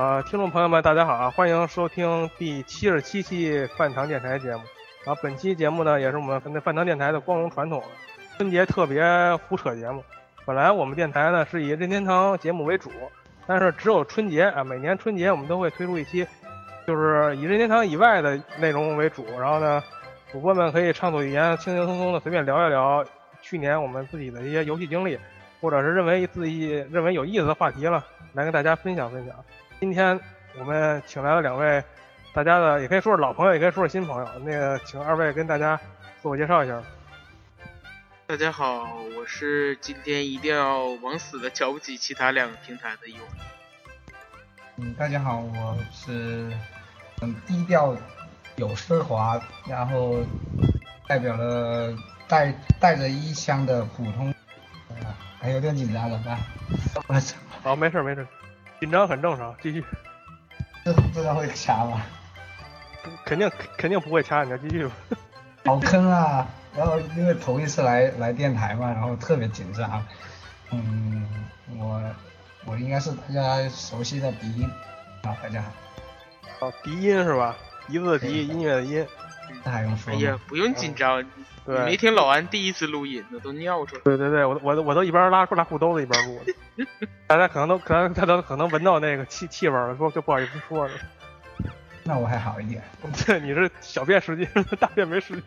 啊，听众朋友们，大家好啊！欢迎收听第七十七期饭堂电台节目。啊本期节目呢，也是我们饭堂电台的光荣传统，春节特别胡扯节目。本来我们电台呢是以任天堂节目为主，但是只有春节啊，每年春节我们都会推出一期，就是以任天堂以外的内容为主。然后呢，主播们可以畅所欲言，轻轻松松的随便聊一聊去年我们自己的一些游戏经历，或者是认为自己认为有意思的话题了，来跟大家分享分享。今天我们请来了两位，大家的也可以说是老朋友，也可以说是新朋友。那个，请二位跟大家自我介绍一下。大家好，我是今天一定要往死的瞧不起其他两个平台的勇。嗯，大家好，我是很低调、有奢华，然后代表了带带着一箱的普通，呃还有点紧张怎么办？我操，好，没事没事，紧张很正常，继续。这这个会掐吗？肯定肯定不会掐你的，继续吧。好坑啊！然后因为头一次来来电台嘛，然后特别紧张。嗯，我我应该是大家熟悉的鼻音啊，大家好，哦，鼻音是吧？鼻子的鼻，音乐的音。那还用说吗？哎呀，不用紧张，没听老安第一次录音呢，都尿出来。对对对，我我我都一边拉裤拉裤兜子一边录的，大家可能都可能大家都可能闻到那个气气味了，说就不好意思说了。那我还好一点。对，你是小便失禁，大便没失禁，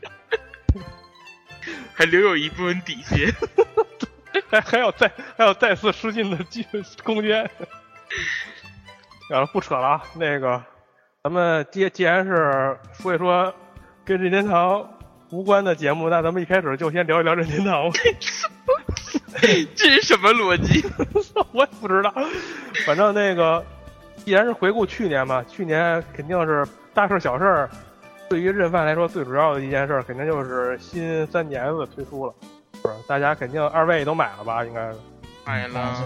还留有一部分底线。还还有再还有再次失禁的机空间。然后不扯了啊，那个咱们既既然是说一说跟任天堂无关的节目，那咱们一开始就先聊一聊任天堂吧。这是什么逻辑？我也不知道，反正那个，既然是回顾去年嘛，去年肯定是大事小事儿。对于任范来说，最主要的一件事儿，肯定就是新 3DS 推出了，是？大家肯定二位都买了吧？应该是。买了，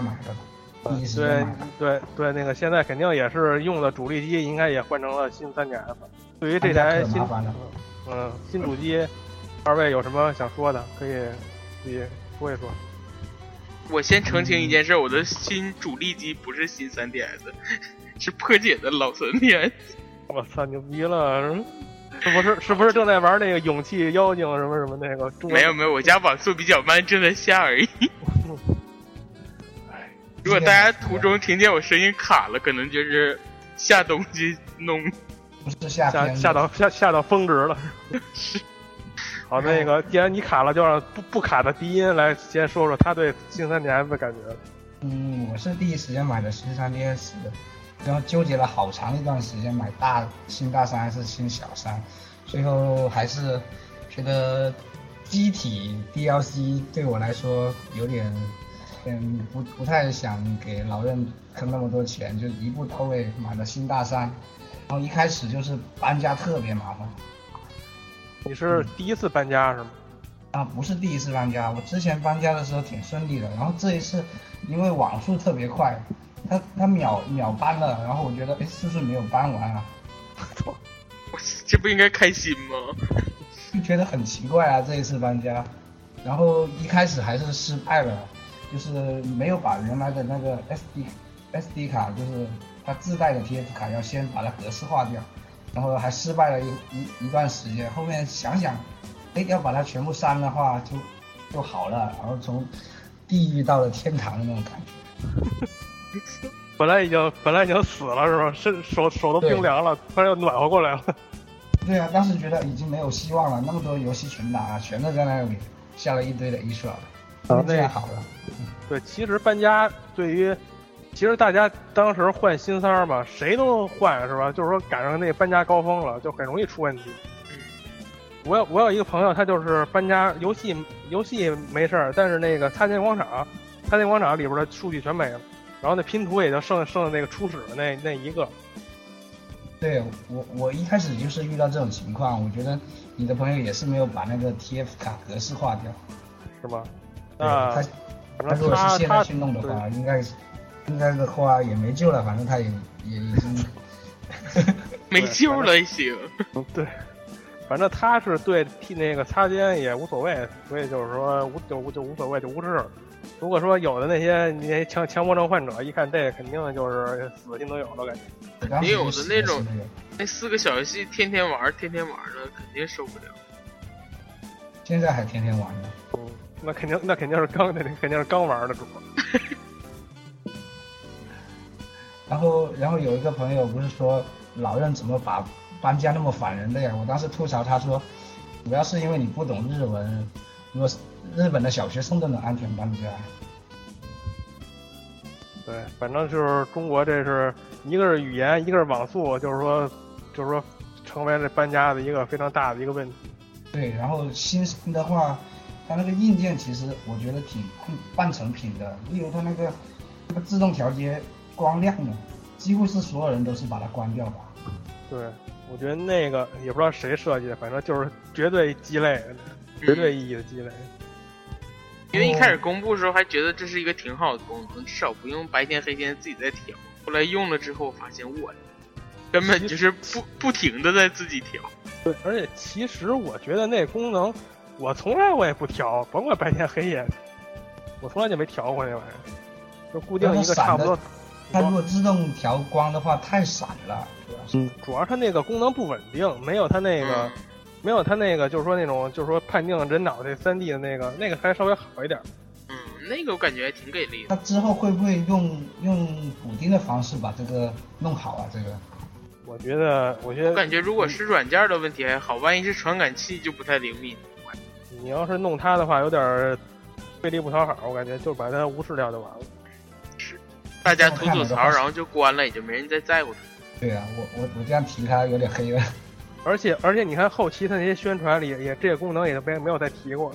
对。对对，那个现在肯定也是用的主力机，应该也换成了新 3DS。对于这台新家可麻烦了。嗯新主机，二位有什么想说的？可以自己说一说。我先澄清一件事，我的新主力机不是新 3DS，是破解的老 3DS。我操，牛逼了！是不是是不是正在玩那个勇气妖精什么什么那个？没有没有，我家网速比较慢，正在下而已。如果大家途中听见我声音卡了，可能就是下东西弄。不是下下片下到下下到峰值了。是 好，那个既然你卡了，就让不不卡的低音来先说说他对新三 DS 的感觉。嗯，我是第一时间买的新三 DS，的，然后纠结了好长一段时间买大新大三还是新小三，最后还是觉得机体 DLC 对我来说有点，嗯，不不太想给老任坑那么多钱，就一步到位买了新大三，然后一开始就是搬家特别麻烦。你是第一次搬家是吗？啊，不是第一次搬家，我之前搬家的时候挺顺利的，然后这一次因为网速特别快，它它秒秒搬了，然后我觉得哎是不是没有搬完啊？我这不应该开心吗？就 觉得很奇怪啊这一次搬家，然后一开始还是失败了，就是没有把原来的那个 SD SD 卡，就是它自带的 TF 卡要先把它格式化掉，然后还失败了一一一段时间，后面想想，哎要把它全部删的话就就好了，然后从地狱到了天堂的那种感觉。本来已经本来已经死了是吧？是手手都冰凉了，突然又暖和过来了。对啊，当时觉得已经没有希望了，那么多游戏群打，全都在那里下了一堆的一刷了，啊这样好了。对，其实搬家对于，其实大家当时换新三儿嘛，谁都换是吧？就是说赶上那搬家高峰了，就很容易出问题。我有我有一个朋友，他就是搬家，游戏游戏没事儿，但是那个擦肩广场，擦肩广场里边的数据全没了，然后那拼图也就剩剩那个初始的那那一个。对我我一开始就是遇到这种情况，我觉得你的朋友也是没有把那个 TF 卡格式化掉，是吗？对啊，他他如果是现在去弄的话，应该是应该的话也没救了，反正他也也已经 没救了，行。对对，反正他是对替那个擦肩也无所谓，所以就是说无就无就无所谓就无视。如果说有的那些那些强强迫症患者，一看这肯定就是死的心都有了，感觉。也有的那种那四个小游戏天天玩，天天玩的，肯定受不了。现在还天天玩呢。嗯，那肯定那肯定是刚那肯定是刚玩的主。然后，然后有一个朋友不是说老任怎么把搬家那么烦人的呀？我当时吐槽他说，主要是因为你不懂日文，如果日本的小学生都能安全搬家。对，反正就是中国这是一个是语言，一个是网速，就是说就是说成为了搬家的一个非常大的一个问题。对，然后新生的话，它那个硬件其实我觉得挺半成品的，例如它那个那个自动调节光亮的，几乎是所有人都是把它关掉吧。对，我觉得那个也不知道谁设计的，反正就是绝对鸡肋，绝对意义的鸡肋。因为一开始公布的时候还觉得这是一个挺好的功能，至少不用白天黑天自己在调。后来用了之后发现我根本就是不不停的在自己调。对，而且其实我觉得那功能，我从来我也不调，甭管白天黑夜，我从来就没调过那玩意儿，就固定一个差不多。它如果自动调光的话，太闪了，主要是。嗯，主要它那个功能不稳定，没有它那个，没有它那个，就是说那种，就是说判定人脑袋三 D 的那个，那个还稍微好一点。嗯，那个我感觉还挺给力的。它之后会不会用用补丁的方式把这个弄好啊？这个？我觉得，我觉得，我感觉如果是软件的问题还好，万一是传感器就不太灵敏。你要是弄它的话，有点费力不讨好，我感觉就把它无视掉就完了。是，大家吐吐槽，然后就关了，也就没人再在乎他。对啊，我我我这样提他有点黑了。而 且而且，你看后期他那些宣传里也这些功能也没没有再提过。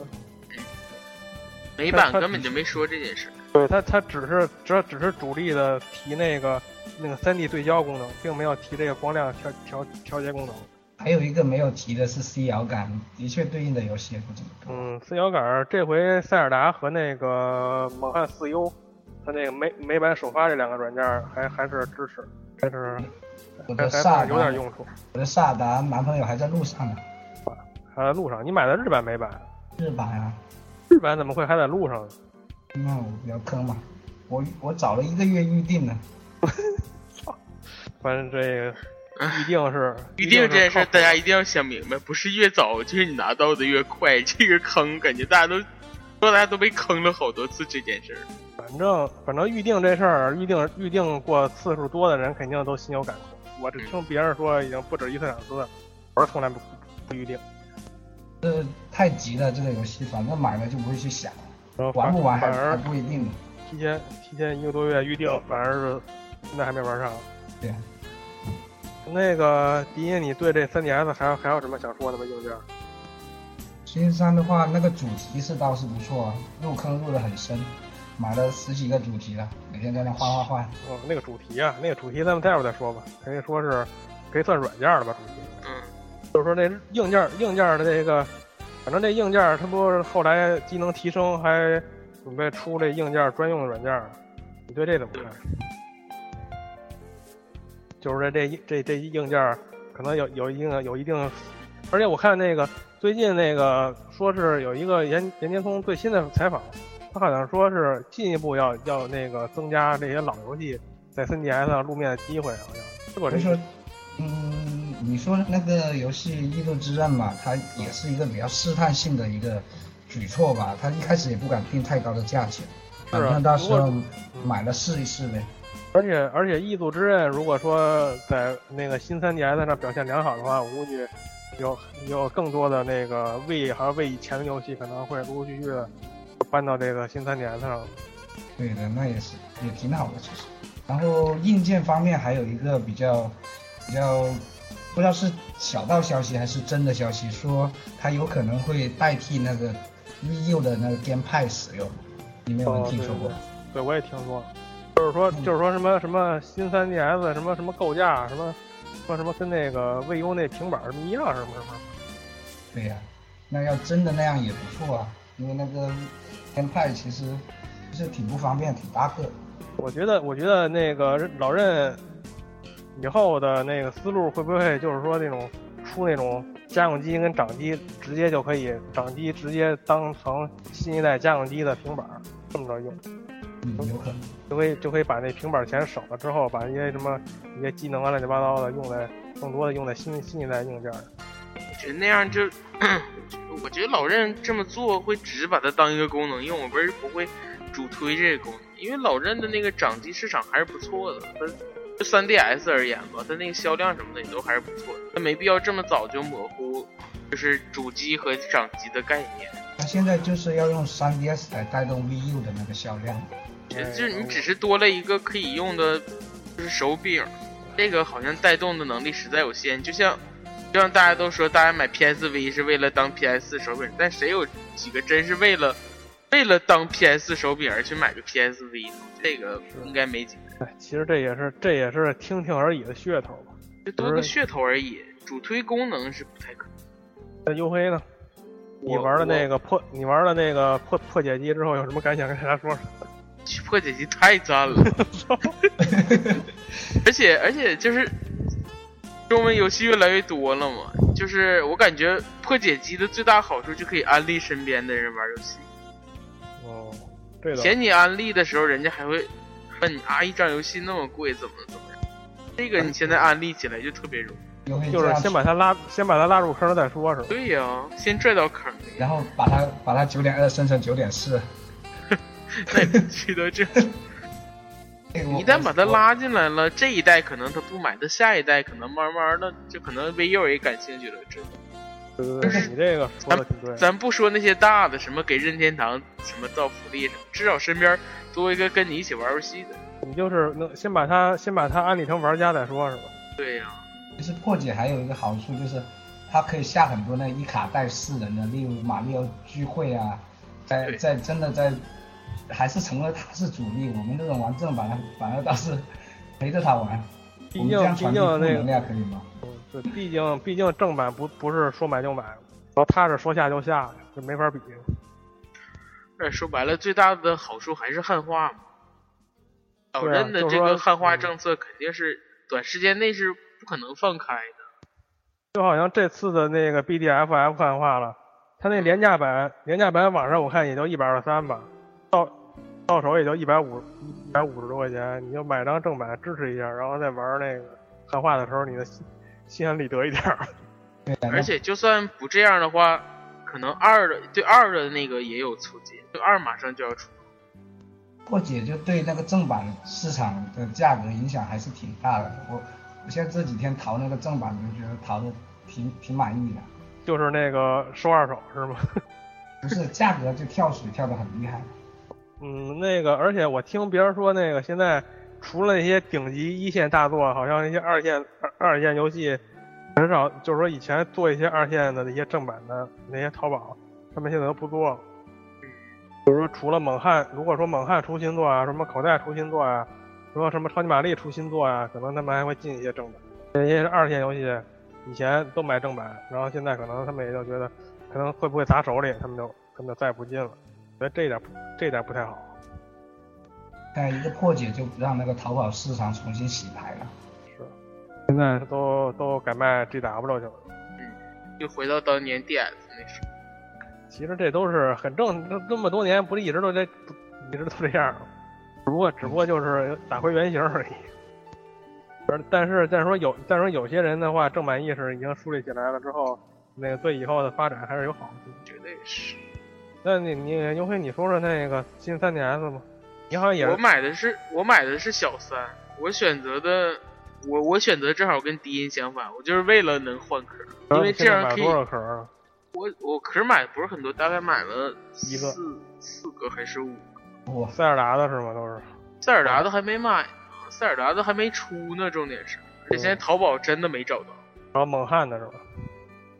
美版根本就没说这件事。对它，它只是只只是主力的提那个那个三 D 对焦功能，并没有提这个光亮调调调节功能。还有一个没有提的是 C 摇杆，的确对应的游戏也不怎么多。嗯，C 摇杆这回塞尔达和那个猛汉四 U，它那个美美版首发这两个软件还还是支持，还是我的还萨还有点用处。我的萨达男朋友还在路上呢，还在路上。你买的日版美版？日版啊。日版怎么会还在路上呢？那我比较坑嘛，我我早了一个月预定呢。反正这个预定是预定这件事，大家一定要想明白，不是越早就是你拿到的越快。这个坑感觉大家都说大家都被坑了好多次这件事。反正反正预定这事儿，预定预定过次数多的人肯定都心有感触。我这听别人说已经不止一次两次了，我是从来不不预定。这太急了，这个游戏反正买了就不会去想，玩不玩还反而还不一定。提前提前一个多月预定，反而是现在还没玩上。对。那个迪音，你对这 3DS 还有还有什么想说的吗？硬件？新三的话，那个主题是倒是不错啊，入坑入的很深，买了十几个主题了，每天在那换换换。哦，那个主题啊，那个主题咱们待会儿再说吧。可以说是可以算软件了吧？主题。嗯。就是说那硬件硬件的这个，反正这硬件它不是后来机能提升，还准备出这硬件专用的软件，你对这怎么看？就是这这这这硬件可能有有一定的有一定，而且我看那个最近那个说是有一个严严杰聪最新的采访，他好像说是进一步要要那个增加这些老游戏在 3DS 上露面的机会，好像是我这说，嗯，你说那个游戏《异度之刃》嘛，它也是一个比较试探性的一个举措吧，他一开始也不敢定太高的价钱，反正到时候买了试一试呗。而且而且，《异度之刃》如果说在那个新 3DS 上表现良好的话，我估计有有更多的那个 V 还有 V 以前的游戏可能会陆陆续续的搬到这个新 3DS 上。对的，那也是也挺好的其实。然后硬件方面还有一个比较比较不知道是小道消息还是真的消息，说它有可能会代替那个 VU 的那个 GamePad 使用，你们有没有听说过？对，我也听说了，就是说嗯就是说什么什么新 3DS 什么什么构架什么说什么跟那个 VU 那平板什么一样什么什么。对呀、那要真的那样也不错啊，因为那个 GamePad 其实是挺不方便，挺大个。我觉得，我觉得那个老任以后的那个思路会不会就是说那种出那种家用机跟掌机直接就可以，掌机直接当成新一代家用机的平板儿这么着用，嗯，有可能。就可以就可以把那平板钱省了之后，把一些什么一些机能啊乱七八糟的用在更多的用在新新一代硬件上。我觉得那样就，我觉得老任这么做会只是把它当一个功能用，而不是不会主推这个功能。因为老任的那个掌机市场还是不错的，它就 3DS 而言吧，它那个销量什么的也都还是不错的，它没必要这么早就模糊，就是主机和掌机的概念。它现在就是要用 3DS 来带动 VU 的那个销量。哎就是你只是多了一个可以用的，就是手柄，这个好像带动的能力实在有限。就像，就像大家都说，大家买 PSV 是为了当 PS 手柄，但谁有几个真是为了为了当 PS 手柄而去买个 PSV 呢？这个应该没几个，哎，其实这也是这也是听听而已的噱头吧。就多个噱头而已。主推功能是不太可能。那优黑呢？你玩了那个破，你玩了那个破破解机之后有什么感想？跟大家说说。破解机太赞了，而且而且就是中文游戏越来越多了嘛，就是我感觉破解机的最大好处就可以安利身边的人玩游戏。哦，对了以前你安利的时候，人家还会问你啊，一张游戏那么贵，怎么怎么样？这个你现在安利起来就特别容易。就是先把他拉，先把他拉入坑再说，是吧？对呀、先拽到坑里，然后把他把他九点二升成九点四。那也不去到这。一旦把他拉进来了，这一代可能他不买，他下一代可能慢慢的就可能 VU 也感兴趣了。这对对对，你这个说的挺对。咱不说那些大的，什么给任天堂什么造福利什么，至少身边多一个跟你一起玩游戏的。你就是能先把他先把他安利成玩家再说，是吧？对呀、其实破解还有一个好处就是，它可以下很多那一卡带四人的，例如马里奥聚会啊，在对在真的在，还是成了他是主力。我们这种玩正版的，反而倒是陪着他玩。毕我们这样竟毕传递负能竟那个，量可以吗？毕竟毕竟正版不不是说买就买，然后他是说下就下，就没法比。而说白了，最大的好处还是汉化嘛。老的这个汉化嗯政策肯定是短时间内是不可能放开的。就好像这次的那个 BDFF 汉化了，它那廉价版廉价版网上我看也就一百二十三吧，到到手也就一百五一百五十多块钱，你就买张正版支持一下，然后再玩那个汉化的时候，你的心心安理得一点儿。对啊，而且就算不这样的话，可能二的对二的那个也有促进，就二马上就要出。破解就对那个正版市场的价格影响还是挺大的。我我现在这几天淘那个正版，就觉得淘的挺挺满意的，就是那个收二手是吗？不是价格就跳水跳的很厉害。嗯，那个，而且我听别人说，那个现在除了那些顶级一线大作，好像那些二线二二线游戏很少，就是说以前做一些二线的那些正版的那些淘宝，他们现在都不做了。比如说，除了猛汉，如果说猛汉出新作啊，什么口袋出新作啊，说什么超级玛丽出新作啊，可能他们还会进一些正版。那些二线游戏以前都买正版，然后现在可能他们也就觉得可能会不会砸手里，他们就他们就再也不进了。觉得这一点这一点不太好。但一个破解就让那个淘宝市场重新洗牌了。是，现在都都改卖 GW 去了。嗯又回到当年 DS 那时候。其实这都是很正，那那么多年不是一直都这一直都这样吗？只不过只不过就是打回原形而已。而但是但是说有再说有些人的话，正版意识已经树立起来了之后，那个对以后的发展还是有好处。绝对是。那你你尤其你说说那个新 3DS 吧，你好像也我买的是我买的是小三，我选择的我我选择正好跟低音相反，我就是为了能换壳，因为这样可以买多少壳啊？我我壳买的不是很多，大概买了一个四四个还是五个。哇，塞尔达的是吗？都是。塞尔达的还没买呢，塞尔达的还没出呢，重点是，而且现在淘宝真的没找到。然后猛汉的是吧？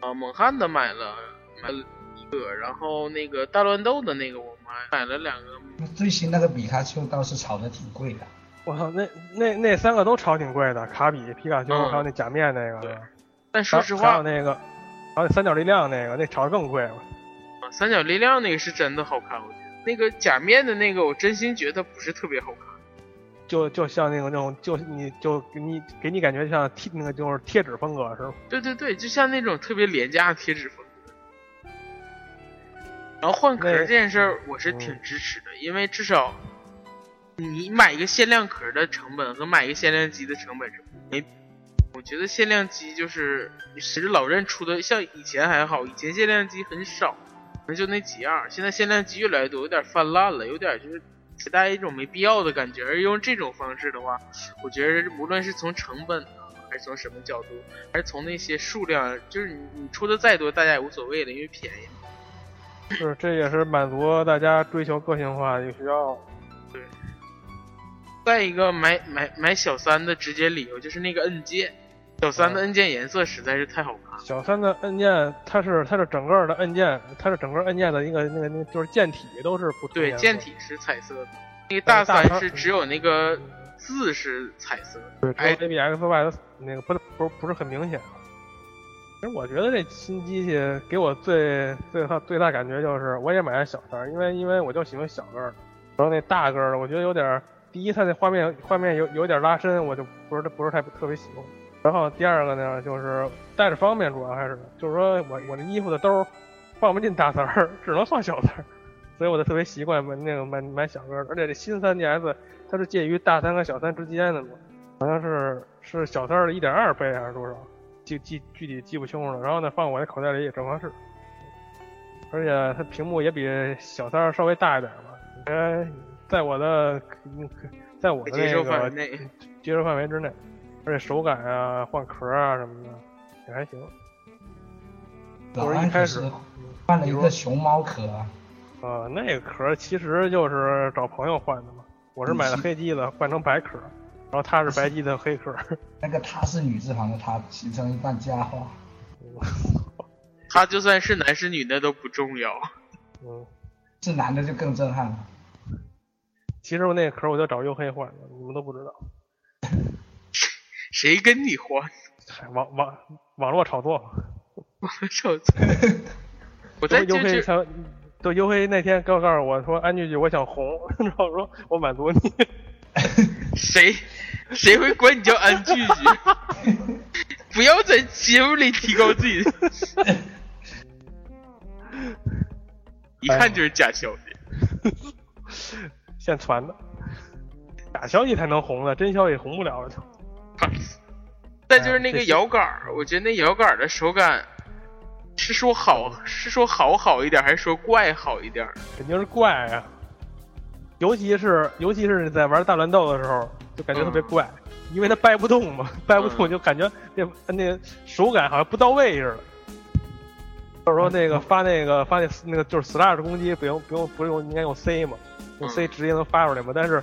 啊，猛汉的买了买了一个，然后那个大乱斗的那个我买买了两个。那最新那个比卡丘倒是炒的挺贵的。我操，那那那三个都炒挺贵的，卡比、皮卡丘，嗯还有那假面那个。对但说实话还有，那个，还有那三角力量那个，那炒的更贵了。啊三角力量那个是真的好看，我觉得那个假面的那个我真心觉得不是特别好看。就就像那个那种，就你就给你给你感觉像贴那个就是贴纸风格是吗？对对对，就像那种特别廉价的贴纸风格。然后换壳这件事儿，我是挺支持的，因为至少你买一个限量壳的成本和买一个限量机的成本是没。我觉得限量机就是其实老任出的，像以前还好，以前限量机很少，可能就那几样。现在限量机越来越多，有点泛滥了，有点就是携带一种没必要的感觉。而用这种方式的话，我觉得无论是从成本啊，还是从什么角度，还是从那些数量，就是你你出的再多，大家也无所谓了，因为便宜。是，这也是满足大家追求个性化的一个需要。对再一个买买买小三的直接理由就是那个按键，小三的按键颜色实在是太好看了。小三的按键，它是它是整个的按键，它是整个按键的一个那个那个就是键体都是不对，键体是彩色的，那个大大三三是只有那个字是彩色的。对哎 A B X Y 的那个不不不是很明显。其实我觉得这新机器给我最最大最大感觉就是，我也买了小三儿，因为因为我就喜欢小个儿的，然后那大个儿的我觉得有点，第一它那画面画面有有点拉伸，我就不是不是太特别喜欢。然后第二个呢，就是带着方便，主要还是就是说我我这衣服的兜儿放不进大三儿，只能放小三儿，所以我就特别习惯买那个买买小个儿的。而且这新 3DS 它是介于大三和小三之间的嘛，好像是是小三的一点二倍还是多少，记记具体记不清楚了。然后呢，放我那口袋里也正合适，而且它屏幕也比小三儿稍微大一点嘛，呃，在我的在我的接受那个范围内，接受范围之内，而且手感啊、换壳啊什么的也还行。老我是一开始换了一个熊猫壳啊，啊，那个壳其实就是找朋友换的嘛。我是买的黑机子，换成白壳，然后他是白机的黑壳。那个他是女字旁的他，形成一段佳话。他就算是男是女的都不重要。嗯，是男的就更震撼了。其实我那个壳我就找黝黑换的，你们都不知道。谁跟你换？网网网络炒作网络炒作！我在黝黑他对黝黑那天告告诉我说安俊俊我想红，然后我说我满足你。谁谁会管你叫安句句？不要在节目里提高自己的，一看就是假消息。现传的，假消息才能红呢，真消息红不了了就。再就是那个摇杆儿，我觉得那摇杆儿的手感是说好是说好好一点，还是说怪好一点？肯定是怪啊。尤其是尤其是在玩大乱斗的时候，就感觉特别怪，因为它掰不动嘛，掰不动嗯就感觉那那个手感好像不到位似的。或者说那个发那个发那那个就是 slash 攻击不用不用不用应该用 C 嘛，用 C 嗯直接能发出来嘛。但是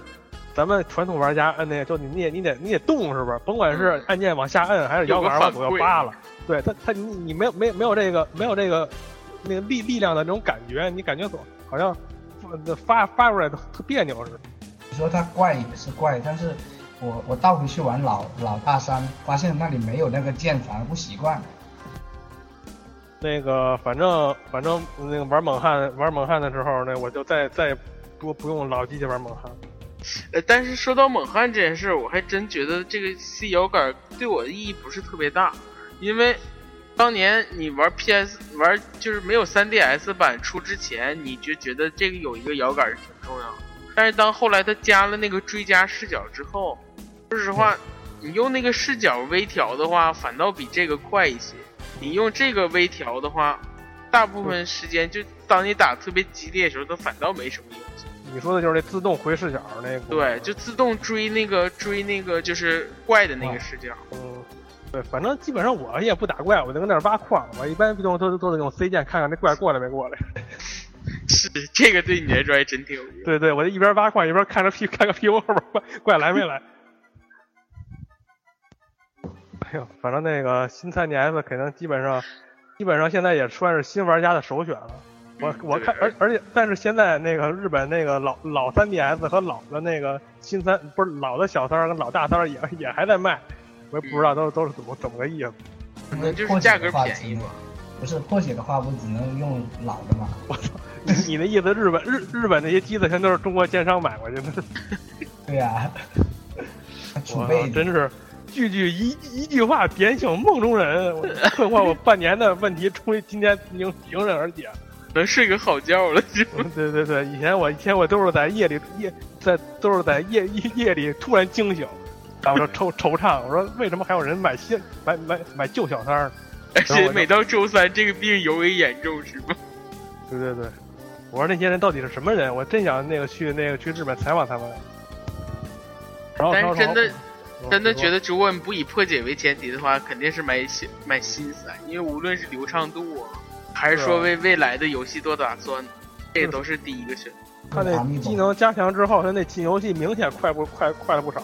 咱们传统玩家摁那个就你你得你得你得动是不是？甭管是嗯按键往下摁还是摇杆往左右扒了，对他他你你没有没有没有这个没有这个那个力力量的那种感觉，你感觉总好像发发出来的特别扭似的。你说它怪也是怪，但是我我倒回去玩老老大三，发现那里没有那个键，反而不习惯。那个反正反正那个玩猛汉玩猛汉的时候呢，我就再再多不不用老机器玩猛汉。呃，但是说到猛汉这件事，我还真觉得这个 C 摇杆对我的意义不是特别大，因为当年你玩 PS 玩就是没有 3DS 版出之前，你就觉得这个有一个摇杆是挺重要的。但是当后来他加了那个追加视角之后，说实话，你用那个视角微调的话，反倒比这个快一些。你用这个微调的话，大部分时间就当你打特别激烈的时候，它反倒没什么影响。你说的就是那自动回视角那个。对，就自动追那个追那个就是怪的那个视角。嗯，对，反正基本上我也不打怪，我就跟那儿挖矿。我一般都都都得用 C 键看看那怪过来没过来。是 这个对你来说还真挺有用。对对，我就一边挖矿一边看着屁看个屁股后边怪怪来没来。哎呦，反正那个新三 DS 可能基本上，基本上现在也算是新玩家的首选了。我嗯我看，而而且但是现在那个日本那个老老三 DS 和老的那个新三不是老的小三儿跟老大三儿也也还在卖，我也不知道都都是怎么怎么个意思。可能就是价格便宜嘛。不是破解的话，不只能用老的嘛？你你的意思，日本日日本那些机子全都是中国奸商买过去的？对呀、储我备真是句句一一句话点醒梦中人，我 困惑我半年的问题，终于今天迎迎刃而解。能睡个好觉了，就对对对，以前我以前我都是在夜里夜在都是在夜夜夜里突然惊醒，然后说惆惆怅，我说为什么还有人买新买买买旧小三儿呢？而且每到周三这个病尤为严重，是吗？对对对，我说那些人到底是什么人？我真想那个去那个去日本采访他们。然后但是真的嗯真的觉得得，如果你不以破解为前提的话，肯定是买新买新三，因为无论是流畅度啊，还是说为未来的游戏做打算，这都是第一个选择。他那技能加强之后，他那进游戏明显快不快快了不少。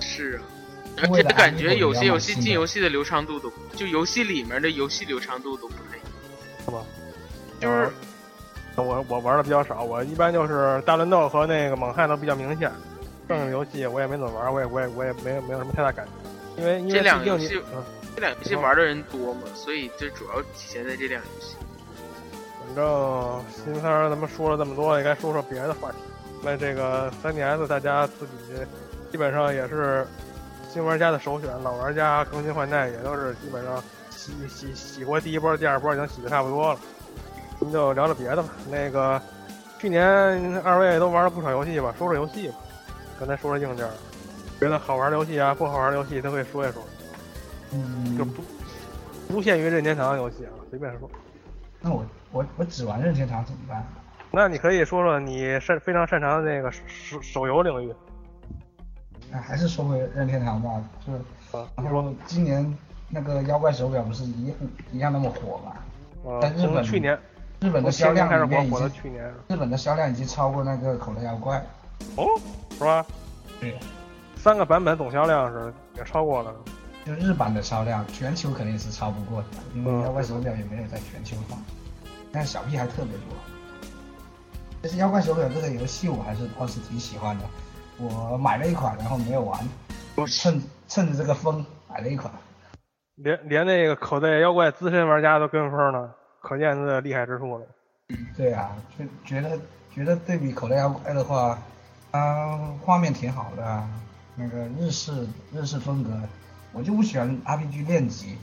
是啊，而且感觉有些游戏进游戏的流畅度都，就游戏里面的游戏流畅度都不太一样。是吧？就是我我玩的比较少，我一般就是大乱斗和那个猛汉都比较明显。剩下的游戏我也没怎么玩，我也我也我也没有没有什么太大感觉，因为因为这两游戏嗯，这两个游戏玩的人多嘛，所以就主要体现在这两个游戏。反正新三儿咱们说了这么多，也该说说别的话题。那这个 3DS 大家自己基本上也是新玩家的首选，老玩家更新换代也都是基本上洗洗洗过第一波、第二波已经洗的差不多了。咱们就聊聊别的吧。那个去年二位都玩了不少游戏吧，说说游戏吧。刚才说说硬件，觉得好玩的游戏啊，不好玩的游戏都可以说一说，嗯就，不不限于任天堂的游戏啊，随便说。那我我我只玩任天堂怎么办？那你可以说说你擅非常擅长的那个手手游领域啊，还是说回任天堂吧，就是啊，然后今年那个妖怪手表不是一样一样那么火吗？呃在，日本从去年从日本的销量里面已经火到去年，日本的销量已经超过那个口袋妖怪。哦，是吧？对，三个版本总销量是也超过了，就日版的销量，全球肯定是超不过的，因为嗯妖怪手表也没有在全球化，但是小屁孩特别多。其实妖怪手表这个游戏我还是倒是挺喜欢的，我买了一款，然后没有玩，我趁趁着这个风买了一款。连连那个口袋妖怪资深玩家都跟风了，可见它的厉害之处了。对啊，就觉得觉得对比口袋妖怪的话，它画面挺好的啊，那个日式日式风格，我就不喜欢 RPG 练级，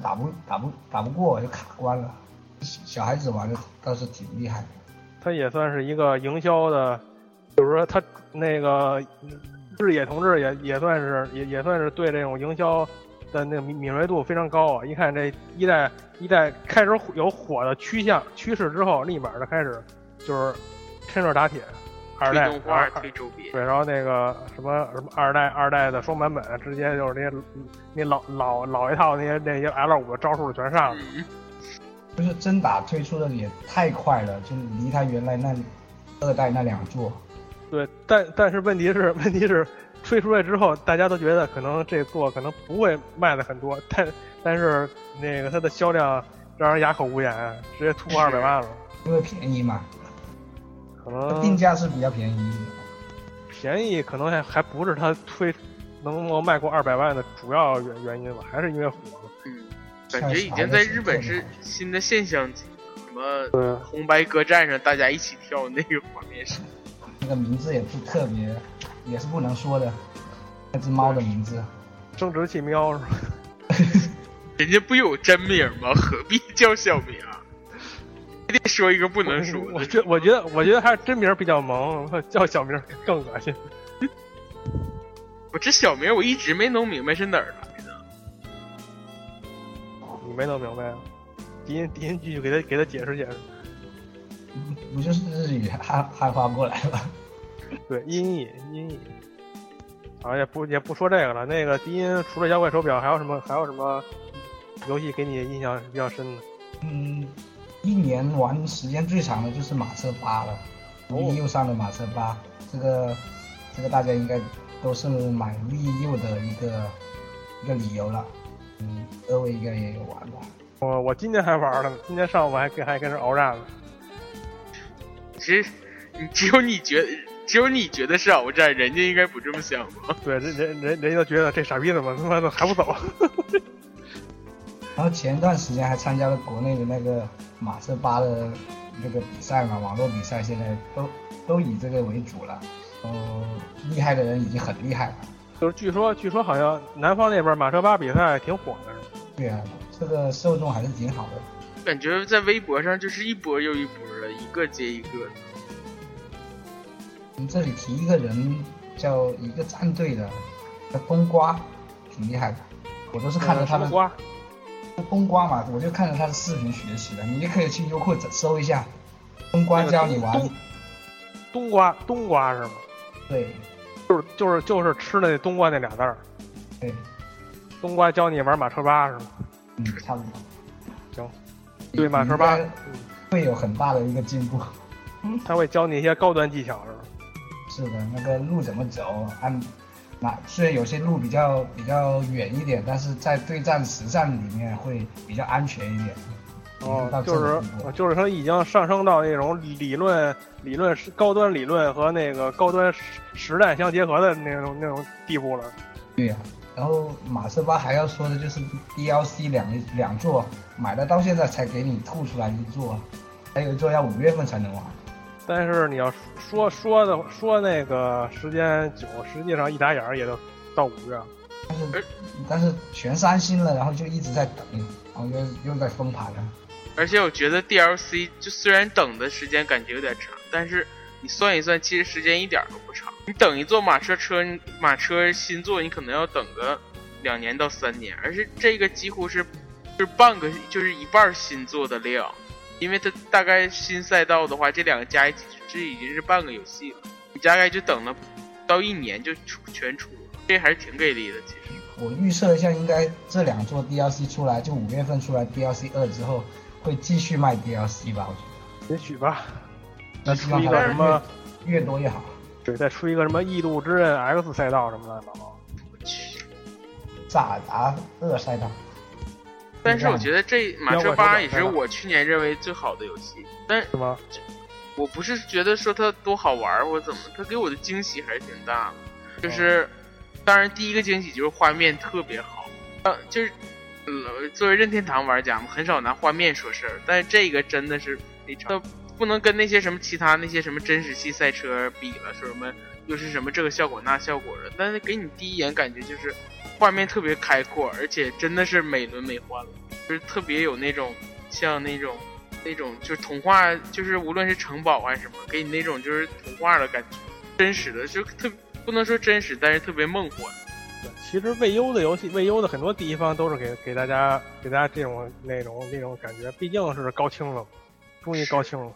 打不打不打不过我就卡关了。小孩子玩的倒是挺厉害的。它也算是一个营销的，比如说它那个日野同志也也算是也也算是对这种营销的那个敏敏锐度非常高啊！一看这一代一代开始有火的趋向趋势之后，立马的开始就是趁热打铁，二代对，然后那个什么什么二代二代的双版本，直接就是那些那老老老一套那些那些 L 五的招数全上了。嗯，就是真打推出的也太快了，就是离他原来那二代那两座，对，但但是问题是，问题是推出来之后，大家都觉得可能这座可能不会卖的很多，但但是那个它的销量让人哑口无言，直接突破二百万了，因为便宜嘛，可能定价是比较便宜。便宜，可能还还不是它推能够卖过二百万的主要原原因吧，还是因为火了。嗯，感觉已经在日本是新的现象级，什么对，红白歌战上大家一起跳那个画面是，那个名字也不特别，也是不能说的，那只猫的名字。生殖器喵是吧？人家不有真名吗？何必叫小名得说一个不能说的。我觉我觉得我觉得还是真名比较萌，叫小名更恶心。我这小名我一直没弄明白是哪儿来的。你没弄明白啊？敌人敌人继续给他给他解释解释。不就是日语汉汉化过来了？对，音译音译。啊，也不也不说这个了。那个低音除了妖怪手表，还有什么还有什么游戏给你印象比较深的？嗯，一年玩时间最长的就是马车八了哦，V U 上的马车八，这个这个大家应该都是买 V U 的一个一个理由了。嗯，二位应该也有玩吧？我我今天还玩了呢，今天上午还跟还跟人鏖战了。其实你只有你觉得，只有你觉得是鏖战，人家应该不这么想吧？对，人人人人家都觉得这傻逼怎么他妈的还不走？然后前段时间还参加了国内的那个马瑟八的那个比赛嘛，网络比赛，现在都都以这个为主了。呃，厉害的人已经很厉害了。就是据说据说好像南方那边马车八比赛挺火的，对啊，这个受众还是挺好的。感觉在微博上就是一波又一波的，一个接一个的。我们这里提一个人，叫一个战队的，叫冬瓜，挺厉害的。我都是看着他的什么瓜？冬瓜嘛，我就看着他的视频学习的。你也可以去优酷搜一下，冬瓜教你玩。冬冬瓜冬瓜是吗？对就是就是就是吃的那冬瓜那俩字儿。对，冬瓜教你玩马车吧是吗？嗯，差不多。行，对马车吧会有很大的一个进步。嗯他会教你一些高端技巧是吧？是的，那个路怎么走，按那虽然有些路比较比较远一点，但是在对战实战里面会比较安全一点。到，哦就是就是他已经上升到那种理论理论高端理论和那个高端实实战相结合的那种那种地步了。对呀、然后马斯巴还要说的就是 DLC 两两座买了到现在才给你吐出来一座，还有一座要五月份才能玩。但是你要说说的说那个时间久，实际上一打眼儿也就到五月。但是但是全三星了，然后就一直在等，然后又又在封盘了。而且我觉得 DLC 就虽然等的时间感觉有点长，但是你算一算，其实时间一点都不长。你等一座马车车马车新作，你可能要等个两年到三年，而是这个几乎是就是半个就是一半新作的量，因为它大概新赛道的话，这两个加一起，这已经是半个游戏了。你大概就等了到一年就出全出了，这还是挺给力的，其实。我预测一下，应该这两座 DLC 出来，就五月份出来 DLC 二之后，会继续卖 DLC 吧？我觉得也许吧。得。再出一个什么？越多越好。对，再出一个什么《异度之刃 X 赛道》什么乱七八糟。我去。萨尔达二赛道。但是我觉得这马车八也是我去年认为最好的游戏，但是吗？我不是觉得说它多好玩或怎么，它给我的惊喜还是挺大的。就是，当然第一个惊喜就是画面特别好，呃，就是，呃，作为任天堂玩家嘛，很少拿画面说事儿，但是这个真的是非常，不能跟那些什么其他那些什么真实系赛车比了，说什么又是什么这个效果那效果的，但是给你第一眼感觉就是画面特别开阔，而且真的是美轮美奂了，就是特别有那种像那种。那种就是童话，就是无论是城堡还是什么，给你那种就是童话的感觉，真实的就特不能说真实，但是特别梦幻。对，其实未优的游戏，未优的很多地方都是给给大家给大家这种那种那种感觉，毕竟是高清了，终于高清了。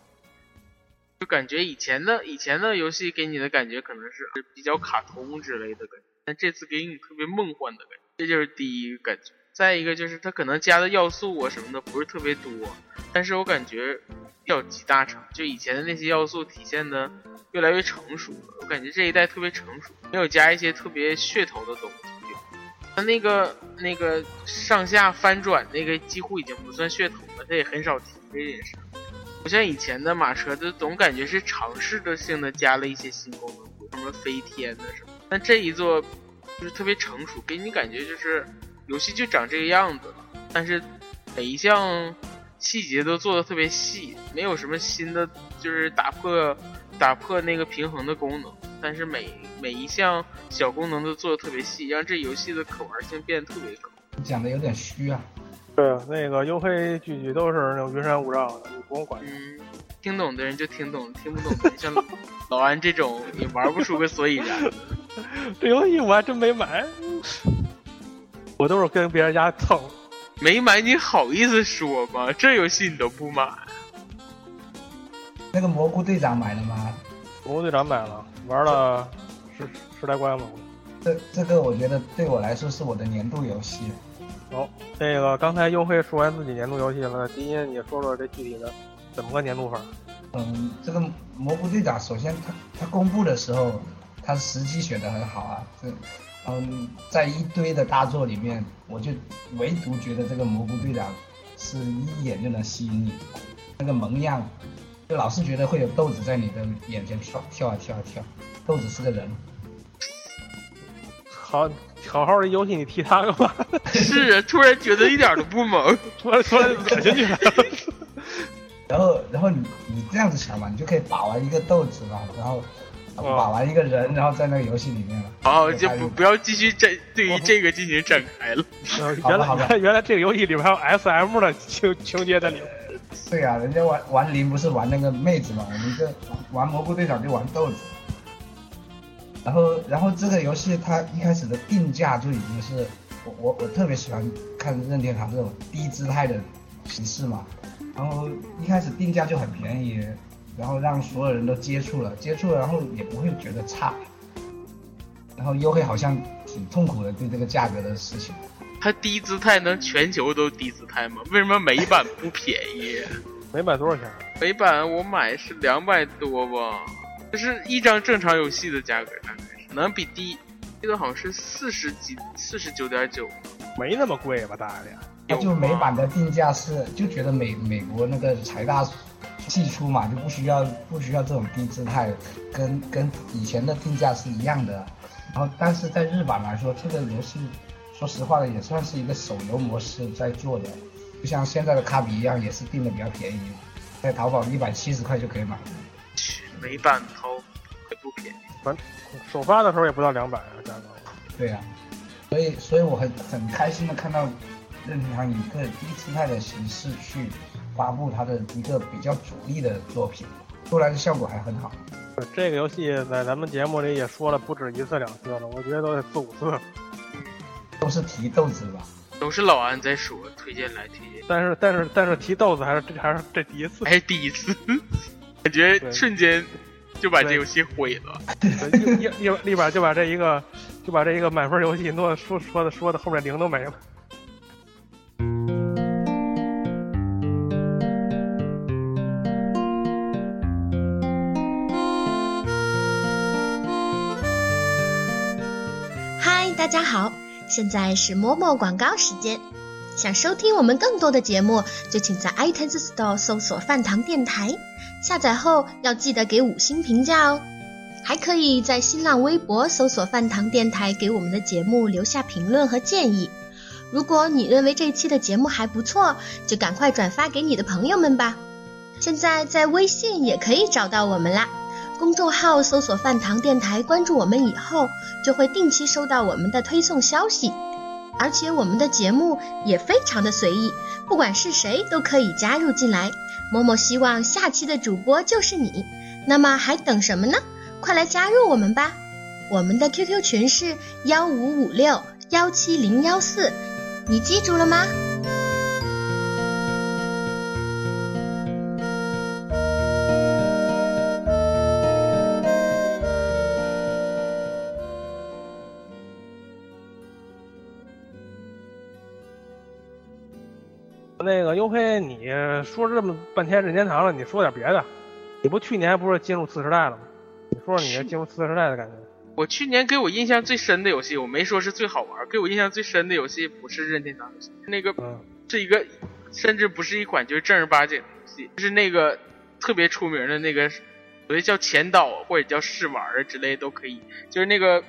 就感觉以前的以前的游戏给你的感觉可能是比较卡通之类的感觉，但这次给你特别梦幻的感觉，这就是第一个感觉。再一个就是它可能加的要素啊什么的不是特别多，但是我感觉要集大成，就以前的那些要素体现的越来越成熟了。我感觉这一代特别成熟，没有加一些特别噱头的东西。它那个那个上下翻转那个几乎已经不算噱头了，它也很少提这件事。不像以前的马车，就总感觉是尝试着性的加了一些新功能，什么飞天的什么。但这一座就是特别成熟，给你感觉就是。游戏就长这个样子了，但是每一项细节都做的特别细，没有什么新的，就是打破打破那个平衡的功能。但是每每一项小功能都做的特别细，让这游戏的可玩性变得特别高。讲的有点虚啊。对，那个黝黑句句都是那种云山雾罩的，你不用管。嗯，听懂的人就听懂，听不懂的人像老安这种你玩不出个所以然。这游戏我还真没买。我都是跟别人家蹭，没买你好意思说吗？这游戏你都不买？那个蘑菇队长买了吗？蘑菇队长买了，玩了十十来关吧。这这个我觉得对我来说是我的年度游戏。哦，这个刚才优惠说完自己年度游戏了，今天你说说这具体的怎么个年度法？嗯，这个蘑菇队长首先他他公布的时候，他时机选的很好啊，这嗯，在一堆的大作里面，我就唯独觉得这个蘑菇队长是一眼就能吸引你，那个萌样，就老是觉得会有豆子在你的眼前跳跳啊跳啊跳。豆子是个人，好好好的游戏你踢他干嘛？是啊，突然觉得一点都不萌，突然突然恶心起来了。然后然后你你这样子想嘛，你就可以把玩一个豆子嘛，然后把玩一个人，然后在那个游戏里面了。好，就不不要继续这对于这个进行展开了。原来原来这个游戏里面还有 S M 的情情节在里面。对呀，人家玩玩零不是玩那个妹子嘛，我们这玩蘑菇队长就玩豆子。然后，然后这个游戏它一开始的定价就已经是我我我特别喜欢看任天堂这种低姿态的形式嘛。然后一开始定价就很便宜，然后让所有人都接触了，接触了，然后也不会觉得差。然后优黑好像挺痛苦的对这个价格的事情。它低姿态能全球都低姿态吗？为什么美版不便宜？美版多少钱？美版我买是两百多吧。就是一张正常游戏的价格，大概是能比低，这个好像是四十几，四十九点九，没那么贵吧，大爷？就美版的定价是，就觉得美美国那个财大气粗嘛，就不需要不需要这种低姿态，跟跟以前的定价是一样的。然后，但是在日版来说，这个游戏说实话的也算是一个手游模式在做的，就像现在的卡比一样，也是定的比较便宜，在淘宝一百七十块就可以买。美版淘还不便宜，反首发的时候也不到两百啊，价格。对呀，所以所以我很很开心的看到任天堂以一个低姿态的形式去发布它的一个比较主力的作品，出来的效果还很好。这个游戏在咱们节目里也说了不止一次两次了，我觉得都得四五次。都是提豆子吧？都是老安在说，推荐来推荐。但是但是但是提豆子还是还是这第一次，还是第一次。感觉瞬间就把这游戏毁了，立立立马就把这一个就把这一个满分游戏诺说说的说的后面零都没了。嗨，大家好，现在是某某广告时间。想收听我们更多的节目，就请在 iTunes Store 搜索“饭堂电台”。下载后要记得给五星评价哦，还可以在新浪微博搜索“饭堂电台”，给我们的节目留下评论和建议。如果你认为这期的节目还不错，就赶快转发给你的朋友们吧。现在在微信也可以找到我们啦，公众号搜索“饭堂电台”，关注我们以后就会定期收到我们的推送消息。而且我们的节目也非常的随意，不管是谁都可以加入进来。某某希望下期的主播就是你，那么还等什么呢？快来加入我们吧！我们的 QQ 群是幺五五六幺七零幺四，你记住了吗？那个优黑，你说这么半天任天堂了，你说点别的。你不去年不是进入次时代了吗？你说说你进入次时代的感觉。我去年给我印象最深的游戏，我没说是最好玩，给我印象最深的游戏不是任天堂游戏，那个是一个，甚至不是一款就是正儿八经的游戏，就是那个特别出名的那个，所谓叫前导或者叫试玩啊之类都可以，就是那个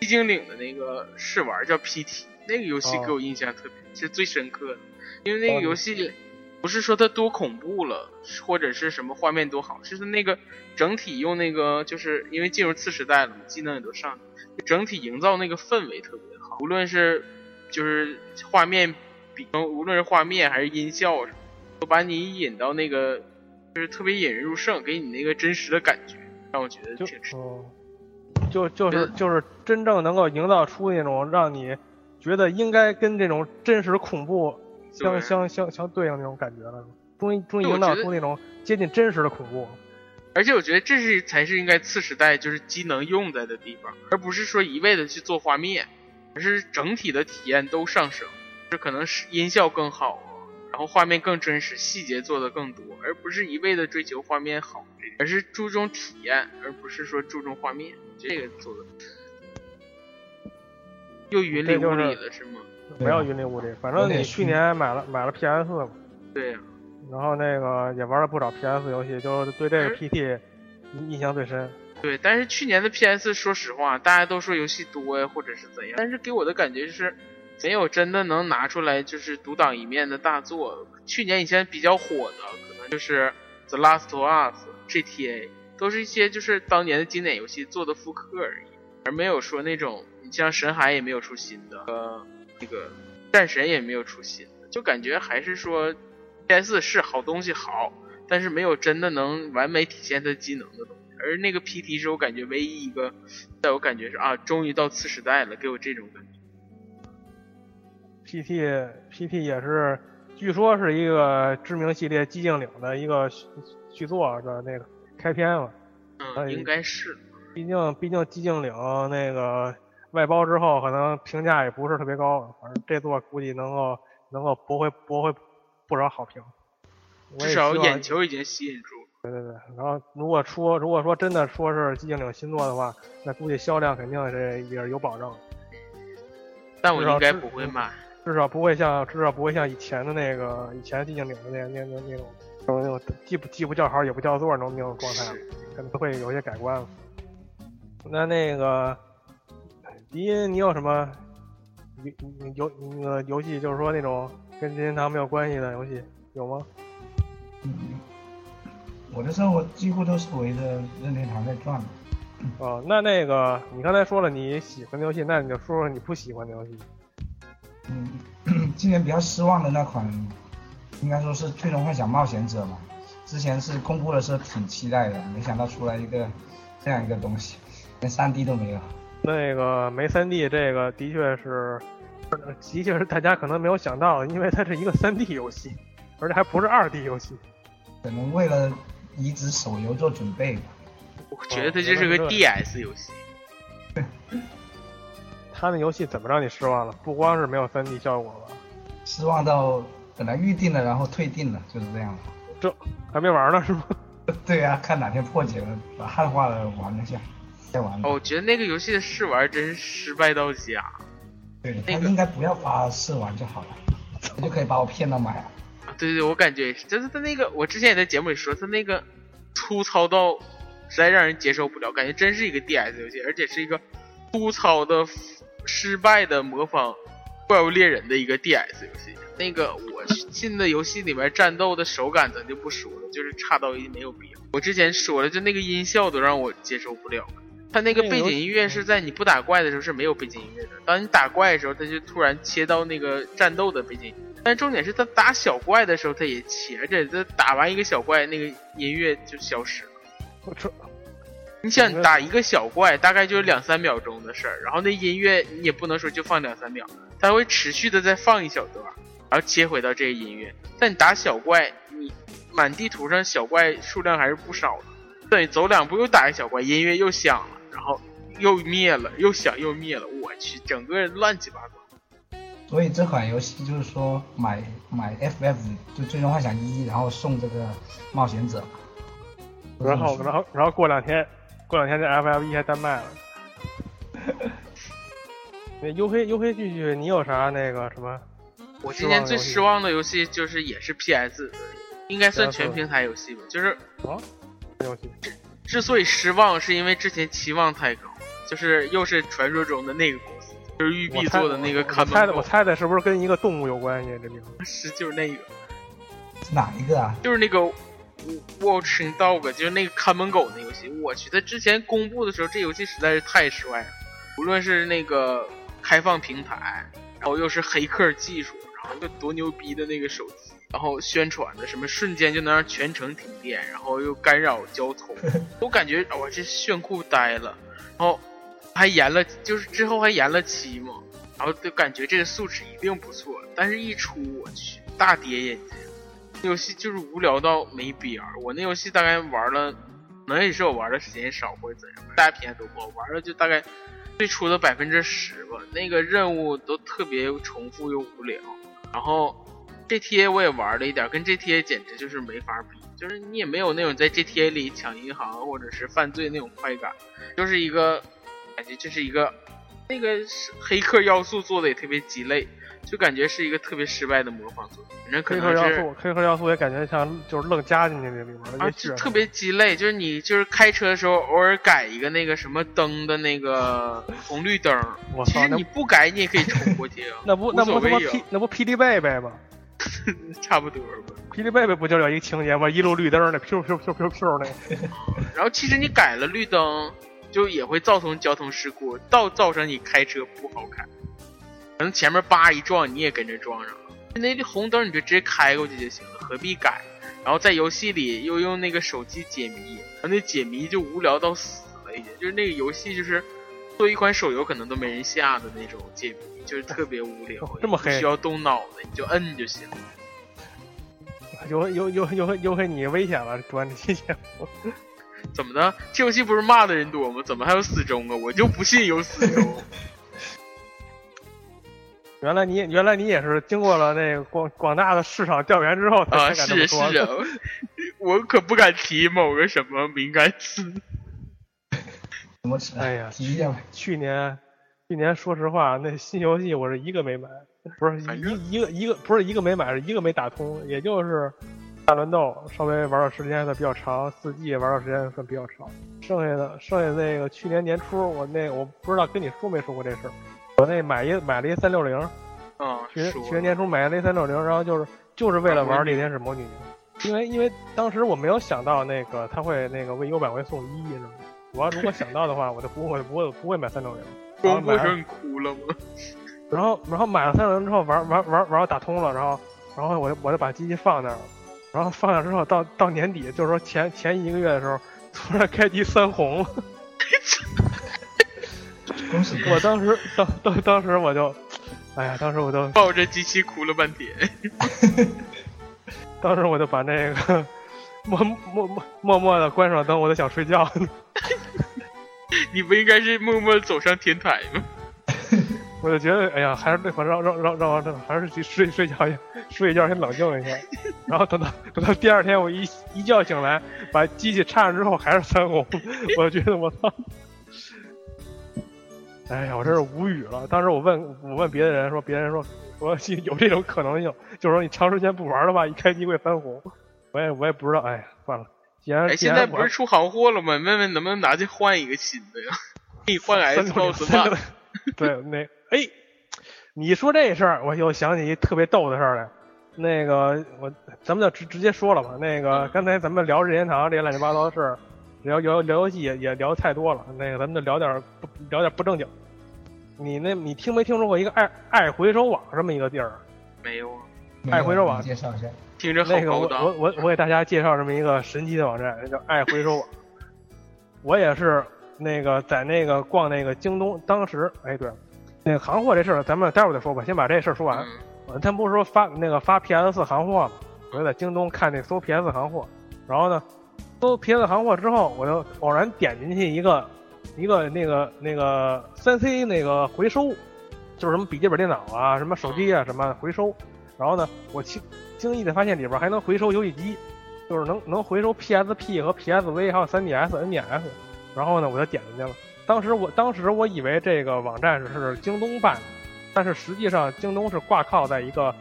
寂静岭的那个试玩叫 PT，那个游戏给我印象特别是最深刻的。因为那个游戏不是说它多恐怖了，或者是什么画面多好，是它那个整体用那个，就是因为进入次时代了嘛，技能也都上，整体营造那个氛围特别好。无论是就是画面，比无论是画面还是音效，都把你引到那个，就是特别引人入胜，给你那个真实的感觉，让我觉得挺哦，就就是就是真正能够营造出那种让你觉得应该跟这种真实恐怖。相相相相对应那种感觉了，终于终于营造出那种接近真实的恐怖。而且我觉得这是才是应该次时代就是机能用在的地方，而不是说一味的去做画面，而是整体的体验都上升。这可能是音效更好，然后画面更真实，细节做的更多，而不是一味的追求画面好，而是注重体验，而不是说注重画面。这个做的。又云里雾里了是吗？没有云里雾里，反正你去年买了买了 PS 对呀、然后那个也玩了不少 PS 游戏，就是对这个 PT 印象最深。对，但是去年的 PS，说实话，大家都说游戏多呀，或者是怎样，但是给我的感觉就是没有真的能拿出来就是独当一面的大作。去年以前比较火的，可能就是《The Last of Us》、GTA，都是一些就是当年的经典游戏做的复刻而已，而没有说那种你像《神海》也没有出新的，呃，这个《战神》也没有出新的，就感觉还是说 PS 是好东西好，但是没有真的能完美体现它机能的东西。而那个 PT 是我感觉唯一一个，在我感觉是啊，终于到次时代了，给我这种感觉。PT PT 也是，据说是一个知名系列《寂静岭》的一个续续作的那个开篇嘛。嗯，哎应该是。毕竟毕竟寂静岭那个外包之后，可能评价也不是特别高，反正这座估计能够能够驳回驳回不少好评。至少眼球已经吸引住了。对对对，然后如果说如果说真的说是寂静岭新作的话，那估计销量肯定是也是有保证，但我应该不会卖。至少不会像至少不会像以前的那个以前寂静岭的那那那那种那种既不既不叫好也不叫座那种那种状态可能会有些改观了。那那个迪音，你有什么游游那个游戏，就是说那种跟任天堂没有关系的游戏有吗？嗯，我的生活几乎都是围着任天堂在转的。哦，那那个你刚才说了你喜欢的游戏，那你就说说你不喜欢的游戏。嗯，今年比较失望的那款，应该说是《最终幻想冒险者》嘛。之前是公布的时候挺期待的，没想到出来一个这样一个东西，连 3D 都没有。那个没三 D 这个的确是，呃的确是大家可能没有想到的，因为它是一个三 D 游戏，而且还不是二 D 游戏。可能为了移植手游做准备吧。我觉得这就是个哦 DS 游戏。他那游戏怎么让你失望了？不光是没有三 D 效果吧，失望到本来预定了，然后退订了，就是这样。这还没玩呢是吗？对啊，看哪天破解了，把汉化了玩一下，再玩。哦，我觉得那个游戏的试玩真是失败到家。对，那个他应该不要发试玩就好了，他就可以把我骗到买了。啊对对，我感觉也是，就是他那个，我之前也在节目里说，他那个粗糙到实在让人接受不了，感觉真是一个 DS 游戏，而且是一个粗糙的、失败的模仿怪物猎人的一个 DS 游戏。那个我进的游戏里面战斗的手感咱就不说了，就是差到一没有必要。我之前说了，就那个音效都让我接受不了。它那个背景音乐是在你不打怪的时候是没有背景音乐的，当你打怪的时候，它就突然切到那个战斗的背景音乐。但重点是他打小怪的时候，他也切，而且他打完一个小怪，那个音乐就消失了。我操你想打一个小怪，大概就是两三秒钟的事儿，然后那音乐你也不能说就放两三秒，它会持续的再放一小段，然后切回到这个音乐。但你打小怪，你满地图上小怪数量还是不少的，对，走两步又打一小怪，音乐又响了，然后又灭了，又响又灭了，我去，整个乱七八糟。所以这款游戏就是说买买 FF 就最终幻想一，然后送这个冒险者。然后然后然后过两天过两天这 FF 一还单卖了。那黝黑黝黑继续，你有啥那个什么？我今年最失望的游戏就是也是 PS，应该算全平台游戏吧。就是啊，游戏之所以失望，是因为之前期望太高，就是又是传说中的那个公司，就是育碧做的那个我看门狗，猜的我猜的是不是跟一个动物有关系？这名字是就是那个，哪一个啊？就是那个 Watching Dog，就是那个看门狗那游戏。我去，它之前公布的时候，这游戏实在是太帅了，无论是那个开放平台，然后又是黑客技术，然后又多牛逼的那个手机，然后宣传的什么瞬间就能让全城停电，然后又干扰交通，我感觉我、这炫酷呆了。然后还延了，就是之后还延了期嘛，然后就感觉这个素质一定不错，但是一出我去大跌眼镜。游戏就是无聊到没边儿。我那游戏大概玩了，可能也是我玩的时间少或者怎样，大家评价都不好，玩了就大概最初的百分之十吧。那个任务都特别重复又无聊。然后 GTA 我也玩了一点，跟 GTA 简直就是没法比，就是你也没有那种在 GTA 里抢银行或者是犯罪那种快感，就是一个感觉这是一个那个是黑客要素做的也特别鸡肋，就感觉是一个特别失败的模仿作品。反正可黑客要素，黑客要素也感觉像就是愣加进去那里面的，啊，也就特别鸡肋，就是你就是开车的时候偶尔改一个那个什么灯的那个 红绿灯，我操，那其实你不改你也可以冲过去啊，那不那不 P 那不霹雳贝贝吗？差不多吧。霹雳贝贝不就有一个情节吗？一路绿灯的 Q Q Q Q Q 那个，然后其实你改了绿灯，就也会造成交通事故，倒造成你开车不好开，可能前面叭一撞，你也跟着撞上了。那红灯你就直接开过去就行了，何必改？然后在游戏里又用那个手机解谜，然后那解谜就无聊到死了，已经就是那个游戏就是做一款手游可能都没人下的那种解谜，就是特别无聊，这么黑需要动脑子，你就摁就行了。又又又又又给你危险了，主办这期节目。怎么的？这游戏不是骂的人多吗？怎么还有死忠啊？我就不信有死忠。原来你原来你也是经过了那个广广大的市场调研之后才敢这么是说的。是啊，我可不敢提某个什么敏感词。怎么吃？哎呀提一下吧。去年去年说实话，那新游戏我是一个没买，不是一一个一个不是一个没买，是一个没打通，也就是大乱斗稍微玩的时间算比较长，四季玩的时间算比较长，剩下的剩下那个去年年初我那我不知道跟你说没说过这事儿，我那买一买了一三六零，啊，去年去年年初买了一三六零，然后就是就是为了玩《猎天使魔女》，因为因为当时我没有想到那个他会那个为 U 版会送一，你知道吗？我要如果想到的话，我就不会不会不会买三六零。然后光过买了程哭了吗？然后然后买了三轮之后玩玩玩玩打通了，然后然后我就我就把机器放那儿了，然后放那儿之后到到年底，就是说前前一个月的时候，突然开机三红了，恭喜我当时当当当时我就，哎呀，当时我就抱着机器哭了半天。当时我就把那个默默默默默的关上灯，我就想睡觉。你不应该是默默走上天台吗？我就觉得，哎呀，还是那会儿让让让让我还是去睡睡觉去，睡一觉先冷静一下。然后等到等到第二天，我一一觉醒来，把机器插上之后还是三红，我就觉得我操！哎呀，我真是无语了。当时我问我问别的人说，别人说说有这种可能性，就是说你长时间不玩的话，一开机会翻红。我也我也不知道，哎呀，算了。既然哎，现在不是出行货了吗？问问能不能拿去换一个新的呀？可以换三六零 Xbox 三六 One。对，那哎，你说这事儿，我又想起一特别逗的事儿来。那个，我咱们就直直接说了吧。那个，刚才咱们聊任天堂这些乱七八糟的事儿，聊聊聊游戏也也聊太多了。那个，咱们就聊点儿不聊点儿不正经。你那，你听没听说过一个爱爱回收网这么一个地儿？没有啊，爱回收网你介绍一下。听着那个我我。我我给大家介绍这么一个神奇的网站，叫爱回收网。我也是那个在那个逛那个京东，当时哎对，那个行货这事儿咱们待会儿再说吧，先把这事儿说完。他不是说发那个发 PS 四行货吗？我就在京东看那搜 PS 行货，然后呢，搜 PS 行货之后，我就偶然点进去一个一个那个那个三 C 那个回收，就是什么笔记本电脑啊、什么手机啊什么回收。然后呢，我轻轻易的发现里边还能回收游戏机，就是能能回收 PSP 和 PSV 还有 3DS、NDS。然后呢，我就点进去了。当时我当时我以为这个网站是京东办的。但是实际上，京东是挂靠在一个，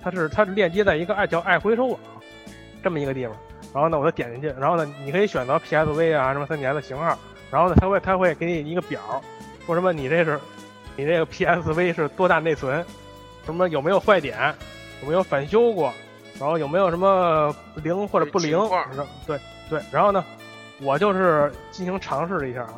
它是它是链接在一个爱叫爱回收网这么一个地方。然后呢，我就点进去，然后呢，你可以选择 PSV 啊什么 3DS 型号，然后呢，它会它会给你一个表，说什么你这是你这个 PSV 是多大内存，什么有没有坏点，有没有返修过，然后有没有什么灵或者不灵对对。然后呢，我就是进行尝试了一下啊，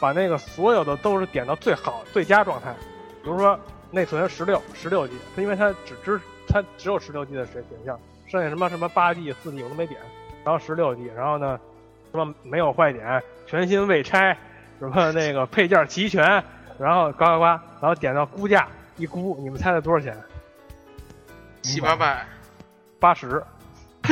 把那个所有的都是点到最好最佳状态，比如说。内存十六十六 G，它因为它只支它只有十六 G 的选选项，剩下什么什么八 G、四 G 我都没点，然后十六 G，然后呢，什么没有坏点，全新未拆，什么那个配件齐全，然后呱呱呱，然后点到估价一估，你们猜猜多少钱？七八百，八十。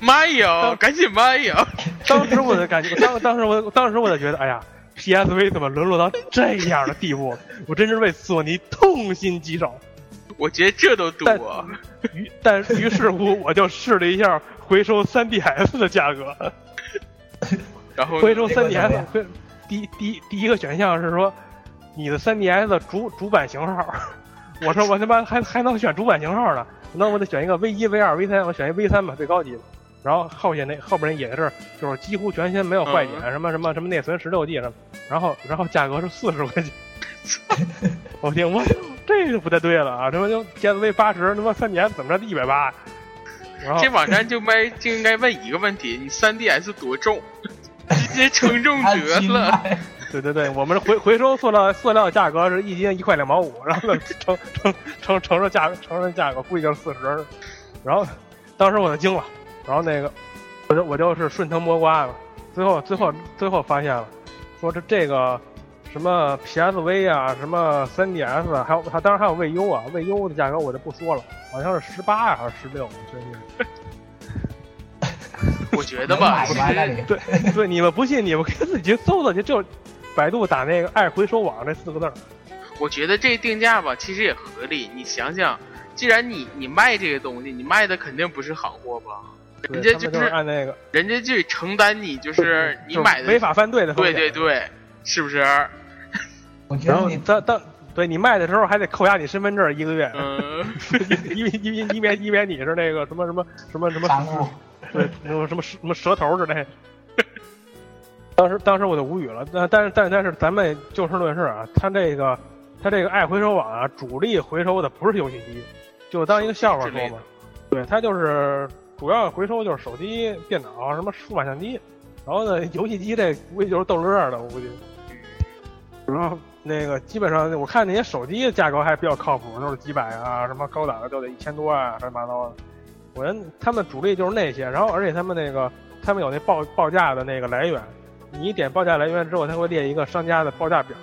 妈呀！赶紧卖呀！当时我的感觉，当当时我当时我就觉得，哎呀。PSV 怎么沦落到这样的地步？我真是为索尼痛心疾首。我觉得这都多。于但于是乎，我就试了一下回收 3DS 的价格，然后回收 3DS 回第第第一个选项是说你的 3DS 的主主板型号，我说我他妈还还能选主板型号呢，那我得选一个 V 一、V 二、V 三，我选一 V 三吧，最高级的。然后后边那后边那也是就是几乎全新没有坏点，什么什么什么内存十六 G 什么，然后然后价格是四十块钱。我听我这就不太对了啊！这不就 PSV 八十，他妈三年怎么着一百八？然后这网站就卖就应该问一个问题：你 3DS 多重？直接称重得了。对对对，我们回回收塑料塑料价格是一斤一块两毛五，然后乘乘乘乘着价乘着价格估计就是四十。然后当时我就惊了，然后那个我就我就是顺藤摸瓜了，最后最后最后发现了，说这这个。什么 PSV 啊，什么 3DS，还有它当然还有 VU 啊，，VU 的价格我就不说了，好像是十八呀还是十六，真是。我觉得吧，对对，你们不信，你们可以自己搜搜去，就百度打那个“爱回收网”这四个字儿。我觉得这定价吧，其实也合理。你想想，既然你你卖这个东西，你卖的肯定不是好货吧？人家就是按那个，人家就承担你就是你买的违法犯罪的，对对对，是不是？然后你当当对你卖的时候还得扣押你身份证一个月，嗯，因为因为因为因为你是那个什么什么什么什么对什么什么什么蛇头之类。当时当时我就无语了，但但是但但是咱们就事论事啊，他这个他这个爱回收网啊，主力回收的不是游戏机，就当一个笑话说吧。对他就是主要回收就是手机、电脑什么数码相机，然后呢游戏机这估计就是逗乐的，我估计。然后。那个基本上，我看那些手机价格还比较靠谱，都是几百啊，什么高档的都得一千多啊，乱七八糟的。我觉得他们主力就是那些，然后而且他们那个他们有那报报价的那个来源，你点报价来源之后，他会列一个商家的报价表。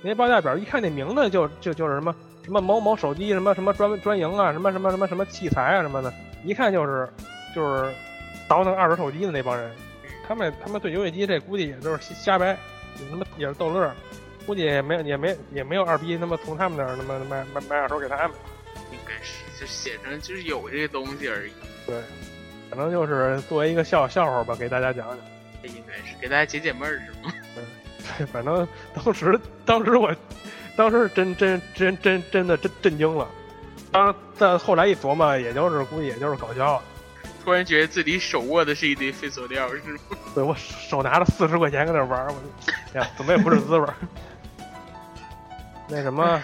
那报价表一看那名字就就就是什么什么某某手机什么什么专专营啊，什么什么什么什么器材啊什么的，一看就是就是倒腾二手手机的那帮人。他们他们对游戏机这估计也都是瞎掰，也他妈也是逗乐。估计也没也没也没有二逼他妈从他们那儿他妈买买买二手给他们，应该是就写成就是有这些东西而已。对，可能就是作为一个笑笑话吧，给大家讲讲。这应该是给大家解解闷儿是吗？对，反正当时当时我当时真真真真真的震震惊了。当但后来一琢磨，也就是估计也就是搞笑。突然觉得自己手握的是一堆废塑料，是吗？对我手拿着四十块钱搁那玩儿，我呀，怎么也不是滋味儿。那什么，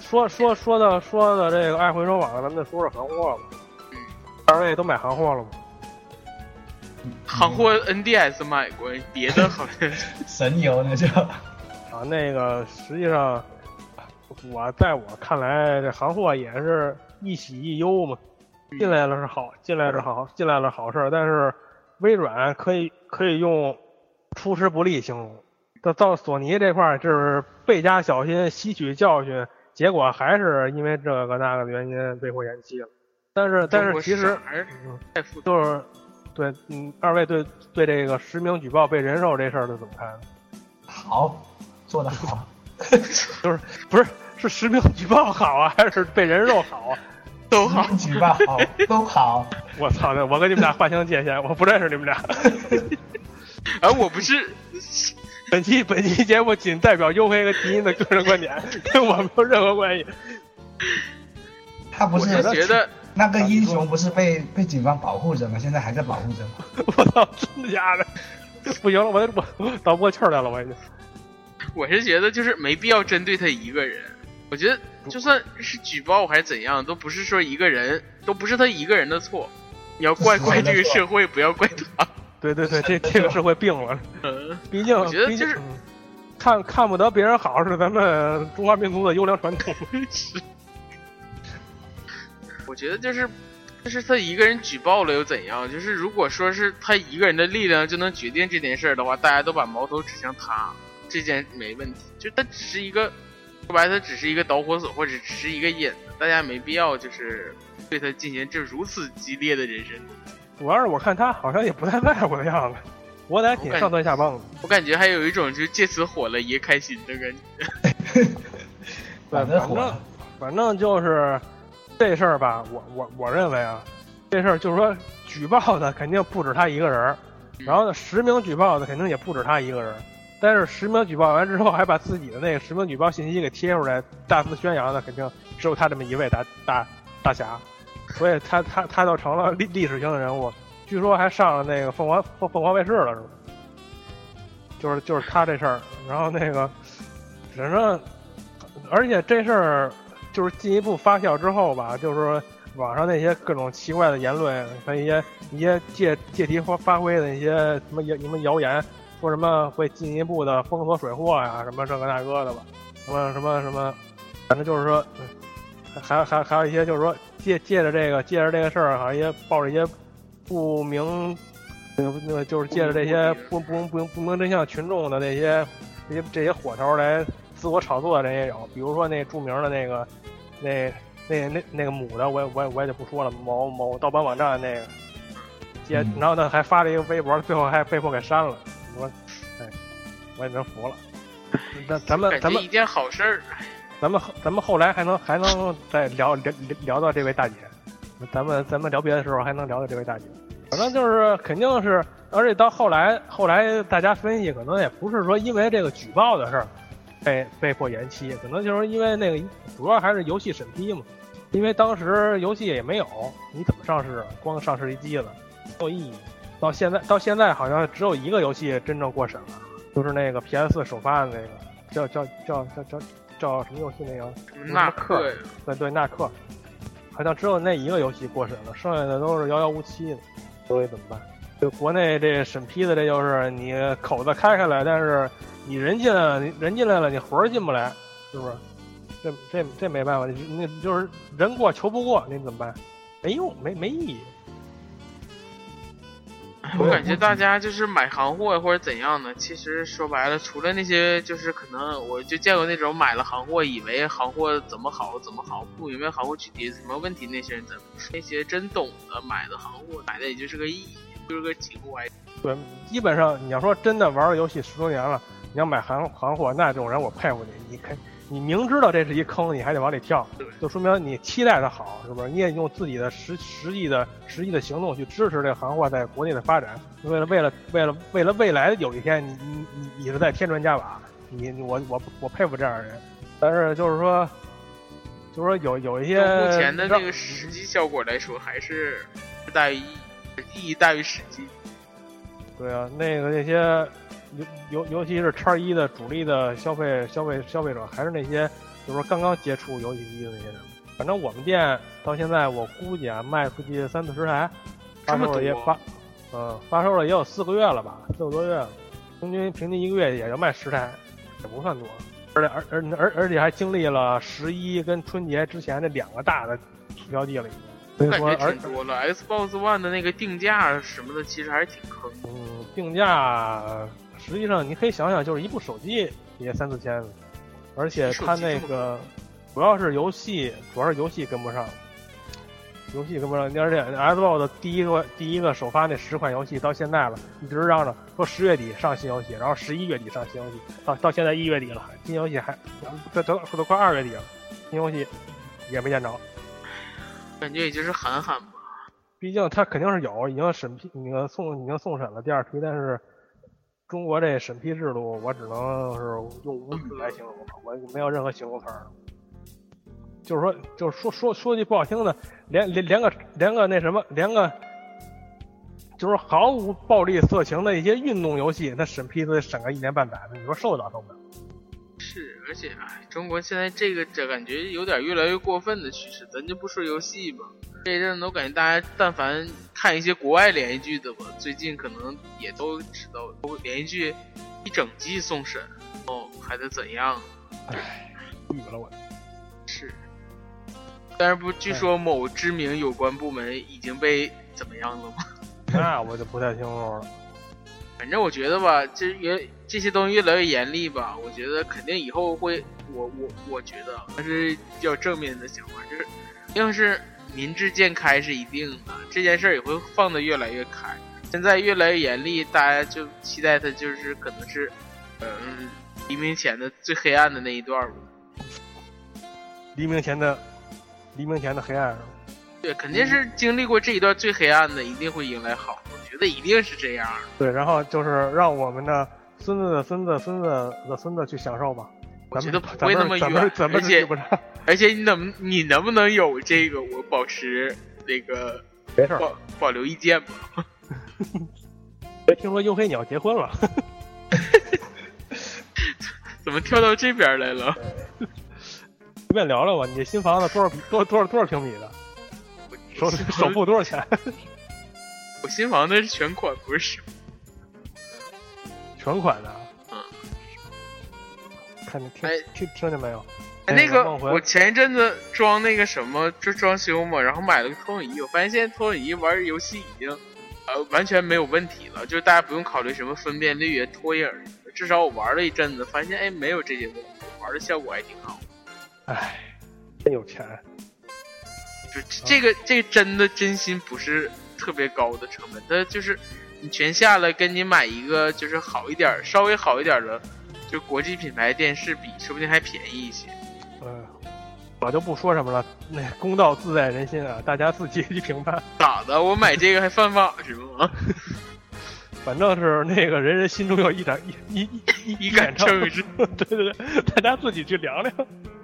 说说说到说到这个爱回收网，咱们再说说行货吧。二位都买行货了吗？行货 NDS 买过，别的好像 神游那叫啊，那个实际上，我在我看来，这行货也是一喜一忧嘛。进来了是好，进来是好，进来了好事，但是微软可以可以用出师不利形容。到到索尼这块儿，就是倍加小心，吸取教训，结果还是因为这个那个的原因被迫延期了。但是但是其实就是对嗯，二位对对这个实名举报被人肉这事儿是怎么看？好，做的好，就是不是是实名举报好啊，还是被人肉好啊？都好，举报好，都好。我操！我跟你们俩划清界限，我不认识你们俩。啊我不是。本期本期节目仅代表优黑和迪音的个人观点，跟我没有任何关系。他不是觉得那个英雄不是被被警方保护着吗？现在还在保护着吗？我操，真的假的？不行了，我我倒不过气来了，我已经。我是觉得就是没必要针对他一个人。我觉得就算是举报还是怎样，都不是说一个人，都不是他一个人的错。你要怪怪这个社会，不要怪他。对对对，这这个社会病了。嗯毕竟，我觉得就是看看不得别人好是咱们中华民族的优良传统。我觉得就是，就是他一个人举报了又怎样？就是如果说是他一个人的力量就能决定这件事儿的话，大家都把矛头指向他，这件没问题。就他只是一个，说白，他只是一个导火索，或者只是一个引子，大家没必要就是对他进行这如此激烈的人身。主要是我看他好像也不太在乎的样子，我俩挺上蹿下蹦的。我感觉还有一种就借此火了也开心的感觉。反正反正就是这事儿吧，我我我认为啊，这事儿就是说举报的肯定不止他一个人，然后呢实名举报的肯定也不止他一个人，但是实名举报完之后，还把自己的那个实名举报信息给贴出来，大肆宣扬的，肯定只有他这么一位大大大侠，所以他他他就成了历历史性的人物。据说还上了那个凤凰凤凤凰卫视了，是吧？就是就是他这事儿，然后那个反正，而且这事儿就是进一步发酵之后吧，就是网上那些各种奇怪的言论和一些一些借借题发发挥的一些什么谣什么谣言，说什么会进一步的封锁水货呀，什么这个那个的吧，什么什么什么，反正就是说，还还还有一些就是说借借着这个借着这个事儿，好像也抱着一些不明。那个就是借着这些不不不不明真相群众的那些这些这些火头来自我炒作的人也有，比如说那著名的那个那那那那个母的，我也我也我也就不说了，某某盗版网站那个，接然后呢还发了一个微博，最后还被迫给删了。我哎，我也真服了。那咱们咱们一件好事儿，咱们咱们后来还能还能再聊聊聊到这位大姐，咱们咱们聊别的时候还能聊到这位大姐。反正就是肯定是，而且到后来，后来大家分析，可能也不是说因为这个举报的事儿被被迫延期，可能就是因为那个主要还是游戏审批嘛。因为当时游戏也没有，你怎么上市？光上市一机子没有意义。到现在到现在好像只有一个游戏真正过审了，就是那个 PS 首发的那个叫叫叫叫叫叫什么游戏那个？纳克。对对，纳克，好像只有那一个游戏过审了，剩下的都是遥遥无期的。所以怎么办？就国内这审批的，这就是你口子开开来，但是你人进来了，你人进来了，你活儿进不来，是不是？这这这没办法，那就是人过求不过，你怎么办？没用，没没意义。我感觉大家就是买行货或者怎样的，其实说白了，除了那些就是可能，我就见过那种买了行货，以为行货怎么好怎么好，不明白行货具体什么问题，那些人咱不说。那些真懂的买的行货，买的也就是个意义，就是个几乎哎。对，基本上你要说真的玩游戏十多年了，你要买行行货，那这种人我佩服你，你肯。你明知道这是一坑，你还得往里跳，就说明你期待的好，是不是？你也用自己的实实际的实际的行动去支持这个行货在国内的发展，为了为了为了为了未来有一天，你你你你是在添砖加瓦，你我我我佩服这样的人。但是就是说，就是说有有一些目前的那个实际效果来说，还是大于意义大于实际。对啊，那个那些。尤尤尤其是叉一的主力的消费消费消费者，还是那些就是说刚刚接触游戏机的那些人。反正我们店到现在，我估计啊，卖出去三四十台，发售了也发，嗯，发售了也有四个月了吧，四个多月了。平均平均一个月也就卖十台，也不算多。而且而而而而且还经历了十一跟春节之前这两个大的促销季了。我感觉挺多了。Xbox One 的那个定价什么的，其实还是挺坑。嗯，定价。实际上，你可以想想，就是一部手机也三四千，而且它那个主要是游戏，主要是游戏跟不上，游戏跟不上。而且 Xbox 的第一个第一个首发那十款游戏到现在了，一直嚷着说十月底上新游戏，然后十一月底上新游戏，到到现在一月底了，新游戏还这都都快二月底了，新游戏也没见着，感觉已经是喊喊吧。毕竟它肯定是有，已经审批，那个送已经送审了第二批，但是。中国这审批制度，我只能是用无语来形容了，我没有任何形容词儿。就是说，就是说说说句不好听的，连连连个连个那什么，连个就是毫无暴力色情的一些运动游戏，那审批都得审个一年半载的，你说受得了受不了？是，而且哎，中国现在这个这感觉有点越来越过分的趋势，咱就不说游戏吧。这一阵子我感觉大家但凡看一些国外连续剧的吧，最近可能也都知道，连续剧一整季送审，哦，还得怎样？唉，无语了我。是，但是不，据说某知名有关部门已经被怎么样了吗？那我就不太清楚了。反正我觉得吧，这越这些东西越来越严厉吧，我觉得肯定以后会，我我我觉得还是比较正面的想法，就是要是。民智渐开是一定的，这件事儿也会放得越来越开。现在越来越严厉，大家就期待它就是可能是，嗯，黎明前的最黑暗的那一段吧。黎明前的，黎明前的黑暗。对，肯定是经历过这一段最黑暗的，一定会迎来好。我觉得一定是这样。对，然后就是让我们的孙子的孙子孙子的孙子去享受吧。我觉得不会那么咱们远，咱们而且 而且你能你能不能有这个我保持那个没事儿。保保留意见吧？听说黝黑你要结婚了，怎么跳到这边来了？随便聊聊吧。你这新房子多少多多少多少平米的？首首付多少钱？我新房子是全款，不是全款的。哎听听见没有？哎，那个我前一阵子装那个什么，就装修嘛，然后买了个投影仪，我发现现在投影仪玩游戏已经呃完全没有问题了，就是大家不用考虑什么分辨率啊、拖影儿，至少我玩了一阵子，发现哎没有这些问题，玩的效果还挺好。哎，真有钱。就这个这个真的真心不是特别高的成本，它就是你全下来跟你买一个就是好一点儿、稍微好一点儿的，就国际品牌电视比，说不定还便宜一些。嗯，我就不说什么了，那公道自在人心啊，大家自己去评判。咋的？我买这个还犯法是吗？反正是那个人人心中有一盏一一一一杆秤 对对对，大家自己去量量。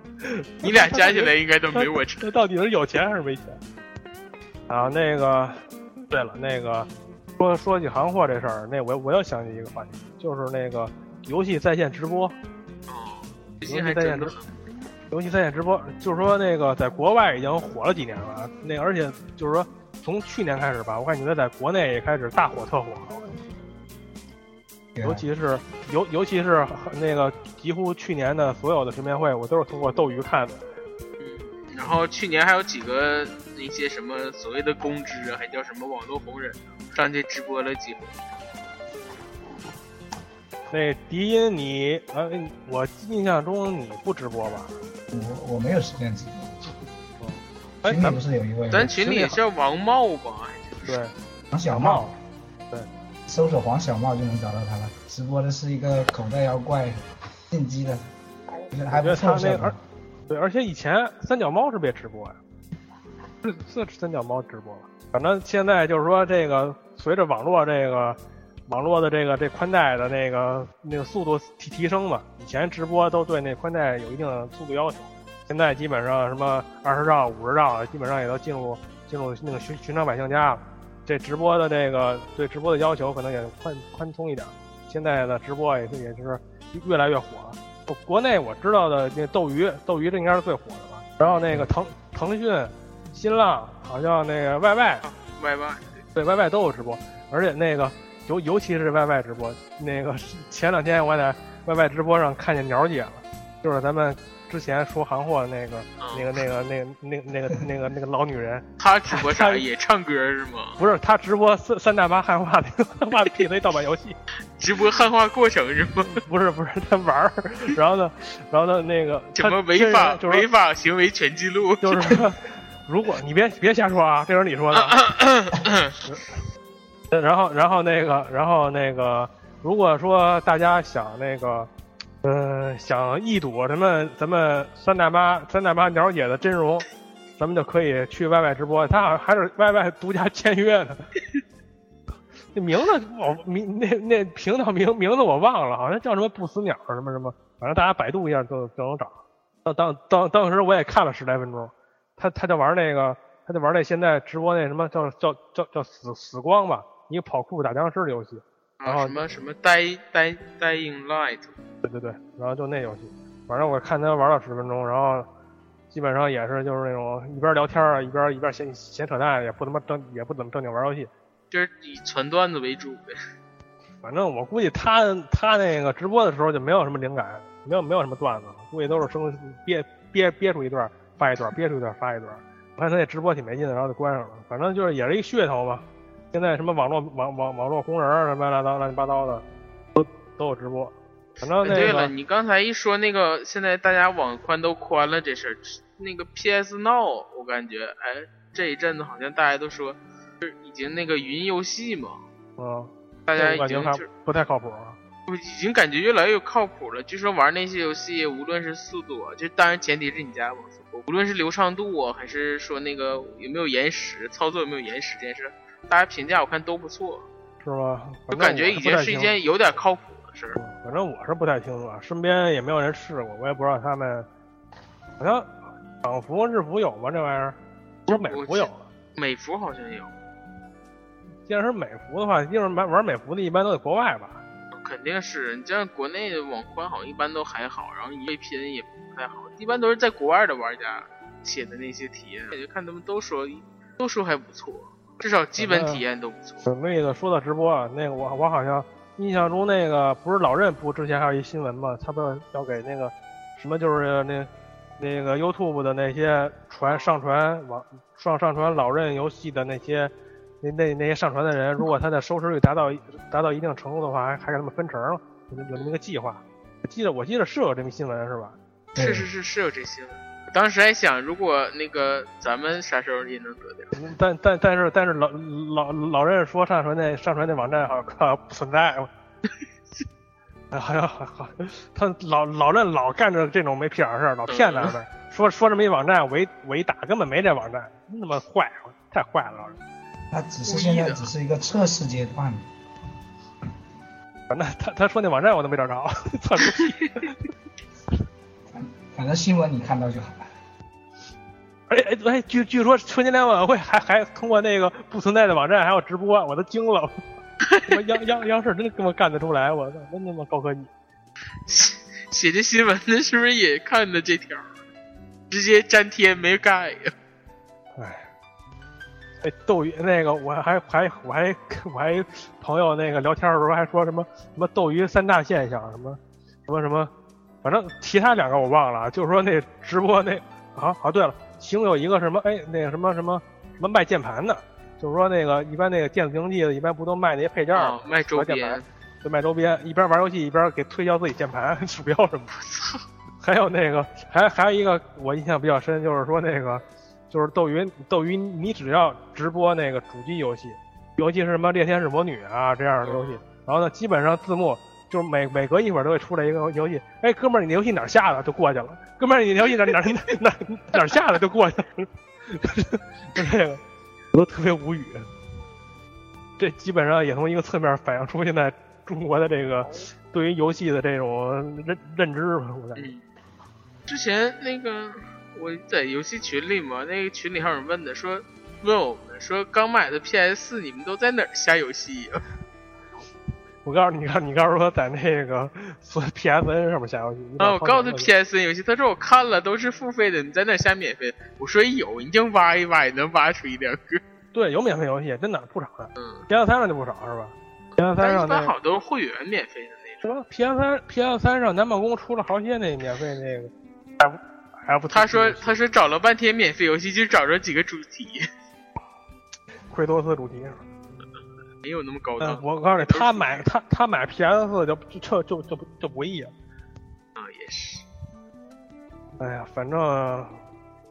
你俩加起来应该都没我沉。这到底是有钱还是没钱？啊，那个，对了，那个说说起行货这事儿，那我我又想起一个话题，就是那个游戏在线直播，哦，最近还真的。游戏在线直播，就是说那个在国外已经火了几年了，那个而且就是说从去年开始吧，我感觉在国内也开始大火特火。尤其是尤尤其是那个几乎去年的所有的直面会，我都是通过斗鱼看的。嗯，然后去年还有几个那些什么所谓的公知啊，还叫什么网络红人，上去直播了几回。那迪音你，呃，我印象中你不直播吧？我我没有时间直播。哎，群里不是有一位？咱群里叫王茂吧？对，王小茂。对，搜索黄小茂就能找到他了。直播的是一个口袋妖怪进击的，还不错。那而对，而且以前三脚猫是不是也直播呀？是是三脚猫直播了。反正现在就是说，这个随着网络这个网络的这个这宽带的那个那个速度提提升嘛，以前直播都对那宽带有一定的速度要求，现在基本上什么二十兆、五十兆，基本上也都进入进入那个寻寻常百姓家了。这直播的这个对直播的要求可能也宽宽松一点。现在的直播也是也是越来越火了。国内我知道的那斗鱼，斗鱼这应该是最火的吧。然后那个腾腾讯、新浪，好像那个 YY、YY 对 YY 都有直播，而且那个尤尤其是 YY 直播，那个前两天我还在 YY 直播上看见鸟姐了，就是咱们之前说行货的那个、那个、那个、那个、那、那个、那个、那个老女人。她直播啥也唱歌是吗？不是，她直播三三大妈汉化的汉化 PC 盗版游戏。直播汉化过程是吗？不是不是，她玩儿，然后呢，然后呢，那个什么违法违法行为全记录？就是说，如果你别别瞎说啊，这是你说的。然后然后那个然后那个，如果说大家想那个，嗯，想一睹咱们咱们三大妈三大妈鸟姐的真容，咱们就可以去 YY 直播，他好像还是 YY 独家签约的。那名字我名那那频道名名字我忘了，好像叫什么不死鸟什么什么，反正大家百度一下就就能找。当当当当时我也看了十来分钟，他他就玩那个，他就玩那现在直播那什么叫叫叫叫死死光吧，一个跑酷打僵尸的游戏。然后什么什么 Die Die Dying Light。对对对，然后就那游戏，反正我看他玩了十分钟，然后基本上也是就是那种一边聊天啊，一边一边闲闲扯淡，也不他妈正也不怎么正经玩游戏。就是以传段子为主呗。反正我估计他他那个直播的时候就没有什么灵感，没有没有什么段子，估计都是生憋憋憋出一段发一段，憋出一段发一段。我看他那直播挺没劲的，然后就关上了。反正就是也是一噱头吧。现在什么网络网网网络红人儿什么乱糟乱七八糟的都都有直播。反正、那个、对了，你刚才一说那个现在大家网宽都宽了这事儿，那个 PS Now 我感觉哎这一阵子好像大家都说。就是已经那个云游戏嘛，嗯，大家已经就不太靠谱啊，已经感觉越来越靠谱了。据说玩那些游戏，无论是速度，就当然前提是你家网速，无论是流畅度啊，还是说那个有没有延时，操作有没有延时这件事，大家评价我看都不错，是吗？就感觉已经是一件有点靠谱的事儿。反正我是不太清楚，啊，身边也没有人试过，我也不知道他们。好像港服、日服有吗？这玩意儿？不是美服有。美服好像有。既然是美服的话，因为玩玩美服的一般都在国外吧？肯定是，你像国内的网宽好像一般都还好，然后 VPN 也不太好，一般都是在国外的玩家写的那些体验，感觉看他们都说都说还不错，至少基本体验都不错。那个说到直播，那个我我好像印象中那个不是老任不之前还有一新闻嘛，他不要给那个什么就是那那个 YouTube 的那些传上传网上上传老任游戏的那些。那那那些上传的人，如果他的收视率达到达到一定程度的话，还还给他们分成了，有有那么个计划。我记得我记得是有这么新闻是吧？是是是是有这新闻。当时还想，如果那个咱们啥时候也能得掉？但但但是但是老老老任说上传那上传那网站好像不存在。好像好好，他老老任老干着这种没屁眼事儿，老骗咱们，说说这么一网站，我一我一打根本没这网站，那么坏，太坏了老任。他只是现在只是一个测试阶段。反正他他说那网站我都没找着，测试屁。反正新闻你看到就好了。哎哎哎，据据说春节联欢晚会还还通过那个不存在的网站还有直播，我都惊了。我央央央视真的这么干得出来？我操，真他妈高科技！写这新闻的是不是也看的这条？直接粘贴没改呀？哎。哎，斗鱼那个，我还还我还我还朋友那个聊天的时候还说什么什么斗鱼三大现象，什么什么什么，反正其他两个我忘了，就是说那直播那啊啊，对了，其中有一个什么哎那个什么什么什么卖键盘的，就是说那个一般那个电子竞技的，一般不都卖那些配件儿，卖周边，就卖周边，一边玩游戏一边给推销自己键盘、鼠标什么。还有那个还还有一个我印象比较深，就是说那个。就是斗鱼，斗鱼，你只要直播那个主机游戏，尤其是什么《猎天使魔女》啊这样的游戏，然后呢，基本上字幕就是每每隔一会儿都会出来一个游戏，哎，哥们儿，你游戏哪儿下的就过去了，哥们儿，你游戏哪哪 哪哪哪下的就过去了，就这个，我都特别无语。这基本上也从一个侧面反映出现在中国的这个对于游戏的这种认认知吧，我感觉。之前那个。我在游戏群里嘛，那个群里还有人问的，说问我们说刚买的 PS 四，你们都在哪儿下游戏？我告诉你，看你告诉我在那个 PSN 上面下游戏。啊，我告诉他 PSN 游戏，他说我看了都是付费的，你在那下免费？我说有，你就挖一挖也能挖出一两个。对，有免费游戏，真的不少的。嗯，PS 三上就不少是吧？PS 三上一般好多会员免费的那种。什么 PS 三 PS 三上南梦宫出了好些那免费那个。他说：“他说找了半天免费游戏，就找着几个主题。奎托斯主题，没有那么高档。我告诉你，他买他他买 PS 四就就就就不就不易了。啊，也是。哎呀，反正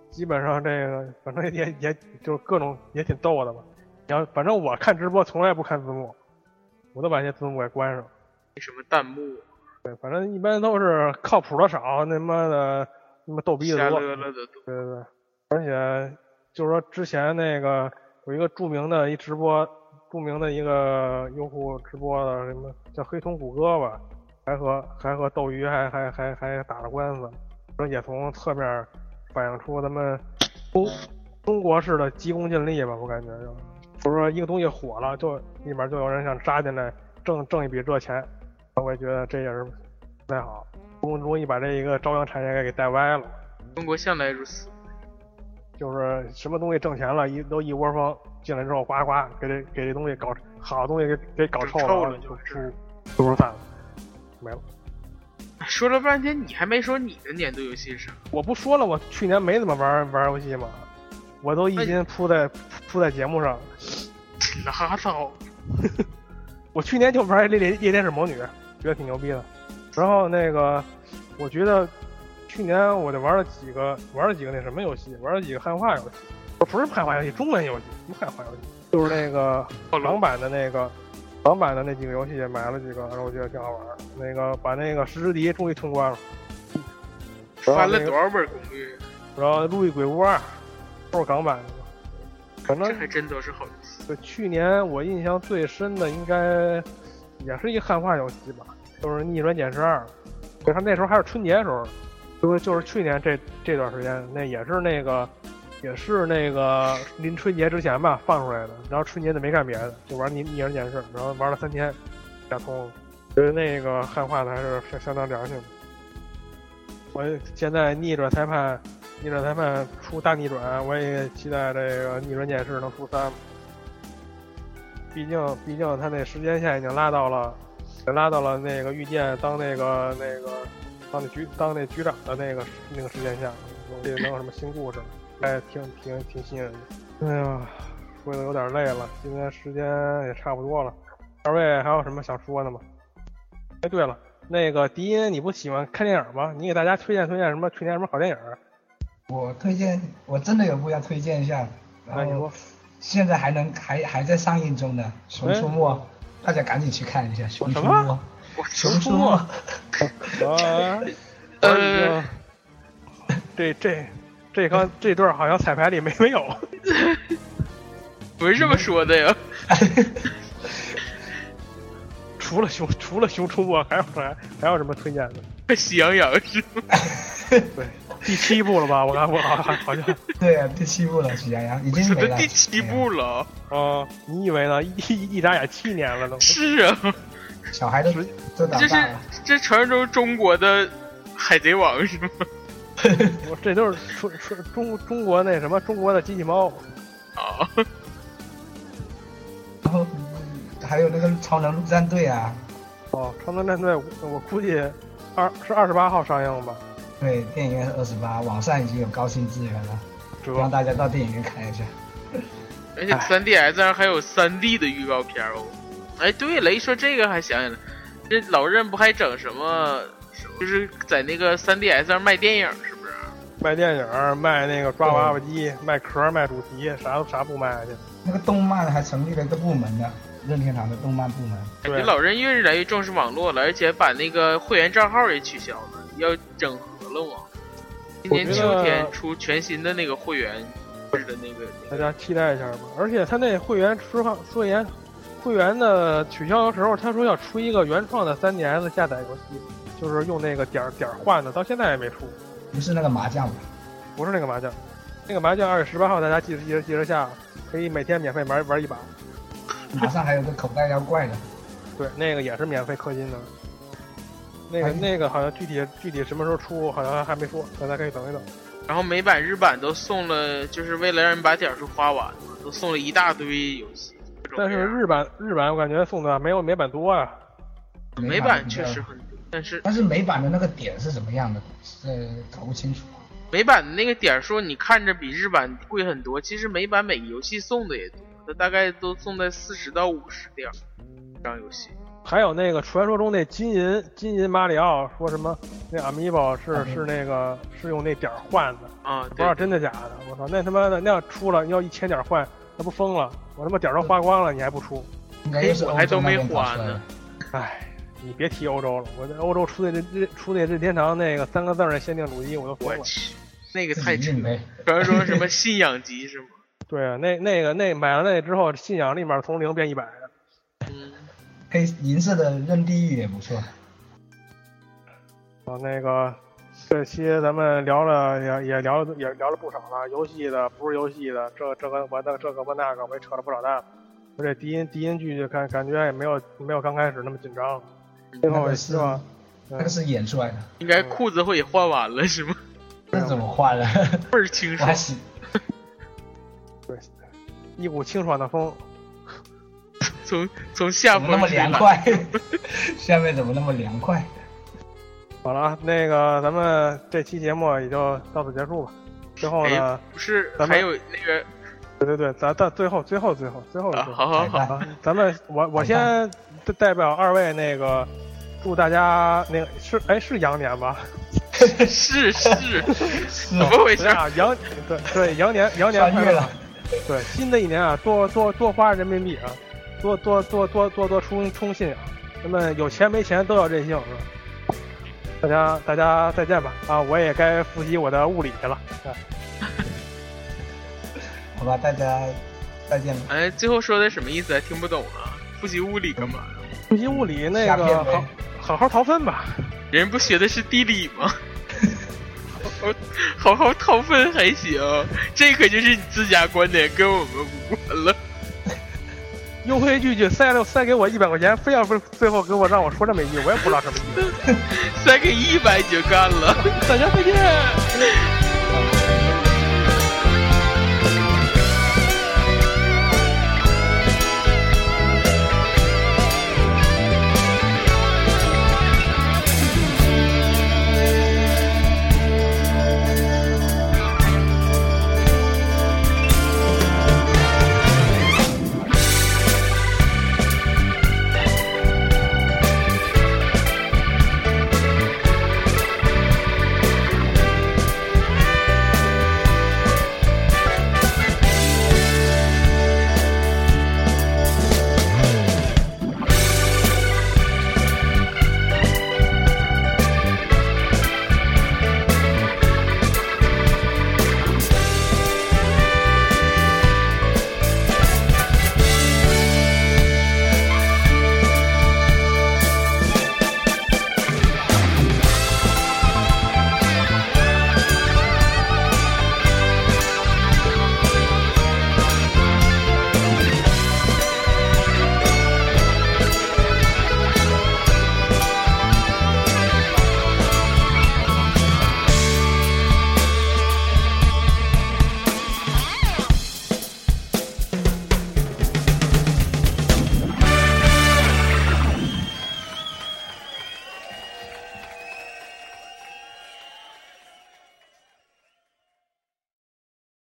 基本上这个，反正也也就各种也挺逗的吧。你要反正我看直播从来不看字幕，我都把那些字幕给关上。没什么弹幕。对，反正一般都是靠谱的少，那妈的。”那么逗逼的多，对对对，而且就是说之前那个有一个著名的一直播，著名的一个用户直播的什么叫黑瞳谷歌吧，还和还和斗鱼还还还还打了官司，说也从侧面反映出咱们中中国式的急功近利吧，我感觉就就是说一个东西火了，就里面就有人想扎进来挣挣一笔热钱，我也觉得这也是不太好。容容易把这一个朝阳产业给给带歪了。中国向来如此，就是什么东西挣钱了，一都一窝蜂进来之后，呱呱给这给这东西搞好东西给给搞臭了，就出都是散了，没了。说了半天，你还没说你的年度游戏是啥？我不说了，我去年没怎么玩玩游戏嘛？我都一心扑在扑在节目上。拉倒！我去年就玩《猎猎猎天使魔女》，觉得挺牛逼的。然后那个，我觉得去年我就玩了几个，玩了几个那什么游戏，玩了几个汉化游戏，不是汉化游戏，中文游戏，什么汉化游戏？就是那个港版的那个，港版的那几个游戏买了几个，然后我觉得挺好玩。那个把那个《石之笛》终于通关了，翻了多少本攻略？然后《路易鬼屋二》都是港版的，可能这还真都是好游戏。对，去年我印象最深的应该也是一汉化游戏吧。就是《逆转捡尸二》，对他那时候还是春节的时候，就是就是去年这这段时间，那也是那个也是那个临春节之前吧放出来的，然后春节就没干别的，就玩逆逆转捡尸，然后玩了三天，打通了，觉得那个汉化的还是相相当良心的。我现在逆转裁判，逆转裁判出大逆转，我也期待这个逆转检视能出三。毕竟，毕竟他那时间线已经拉到了，拉到了那个遇见当那个那个当那局当那局长的那个那个时间线，这能有什么新故事？哎，挺挺挺吸引人的。哎呀，说的有点累了，今天时间也差不多了。二位还有什么想说的吗？哎，对了。那个迪音，你不喜欢看电影吗？你给大家推荐推荐什么？推荐什么好电影？我推荐，我真的有部要推荐一下。然后，现在还能还还在上映中的《熊出没》，大家赶紧去看一下《熊出没》。熊出没。啊。呃。这这这刚这段好像彩排里没没有。不是这么说的呀。除了熊，除了熊出没，还有啥？还有什么推荐的？喜羊羊是吗？对，第七部了吧？我看我好好像。对啊，第七部了，喜羊羊已经没了。第七部了啊？你以为呢？一一眨眼七年了都。是啊，小孩都都长大了。这是这传说中中国的海贼王是吗？我这都是中中中国那什么中国的机器猫啊。然后。还有那个超能陆战队啊！哦，超能战队，我估计二是二十八号上映吧？对，电影院是二十八，网上已经有高清资源了，让大家到电影院看一下。而且三 DS 上还有三 D 的预告片哦。哎，对了，一说这个还想起来，这老任不还整什么？就是在那个三 DS 上卖电影？卖电影，卖那个抓娃娃机，卖壳，卖主题，啥都啥不卖去。那个动漫还成立了一个部门呢。任天堂的动漫部门，感觉老任越来越重视网络了，而且把那个会员账号也取消了，要整合了嘛。今年秋天出全新的那个会员，的那个，大家期待一下吧。而且他那会员说话说言，会员的取消的时候，他说要出一个原创的 3DS 下载游戏，就是用那个点点换的，到现在也没出。不是那个麻将吧？不是那个麻将，那个麻将二月十八号大家记着记着记着下，可以每天免费玩玩一把。马上还有个口袋妖怪呢，对，那个也是免费氪金的。那个那个好像具体具体什么时候出，好像还没说，大家可以等一等。然后美版日版都送了，就是为了让人把点数花完，都送了一大堆游戏。但是日版日版我感觉送的没有美版多啊。美版确实很多，但是但是美版的那个点是怎么样的？呃，搞不清楚。美版的那个点说你看着比日版贵很多，其实美版每个游戏送的也多。它大概都送在四十到五十点，张游戏。还有那个传说中那金银金银马里奥，说什么那 amiibo 是是那个是用那点换的啊？不知道真的假的。我操，那他妈的那要出了要一千点换，那不疯了？我他妈点都花光了，你还不出？我还都没花呢。唉，你别提欧洲了，我在欧洲出那任出那任天堂那个三个字的限定主机，我都疯了。那个太值了。传说什么信仰级是吗？对啊，那那个那买了那之后，信仰立马从零变一百。嗯，黑银色的任地狱也不错。啊，那个这期咱们聊了也也聊也聊了不少了，游戏的不是游戏的，这这个我那这个我那个我也扯了不少蛋。我这低音低音剧就感感觉也没有没有刚开始那么紧张。最后也希望那个是演出来的。应该裤子会换完了是吗？那怎么换了？倍儿清爽。对，一股清爽的风，从从下那么凉快，下面怎么那么凉快？好了啊，那个咱们这期节目也就到此结束吧。最后呢，不是还有那个，对对对，咱到最后最后最后最后，好好好，咱们我我先代表二位那个祝大家那个是哎是羊年吧？是是，怎么回事啊？羊对对羊年羊年快乐。对，新的一年啊，多多多花人民币啊，多多多多多多充充信啊，咱们有钱没钱都要任性，是吧？大家大家再见吧啊！我也该复习我的物理去了。好吧，大家再见。哎，最后说的什么意思？听不懂啊？复习物理干嘛？复习物理那个好好好逃分吧。人不学的是地理吗？好好掏粪还行，这可就是你自家观点，跟我们无关了。优惠句句塞了塞给我一百块钱，非要不最后给我让我说这么一句，我也不知道什么意思。塞给一百你就干了，大家再见。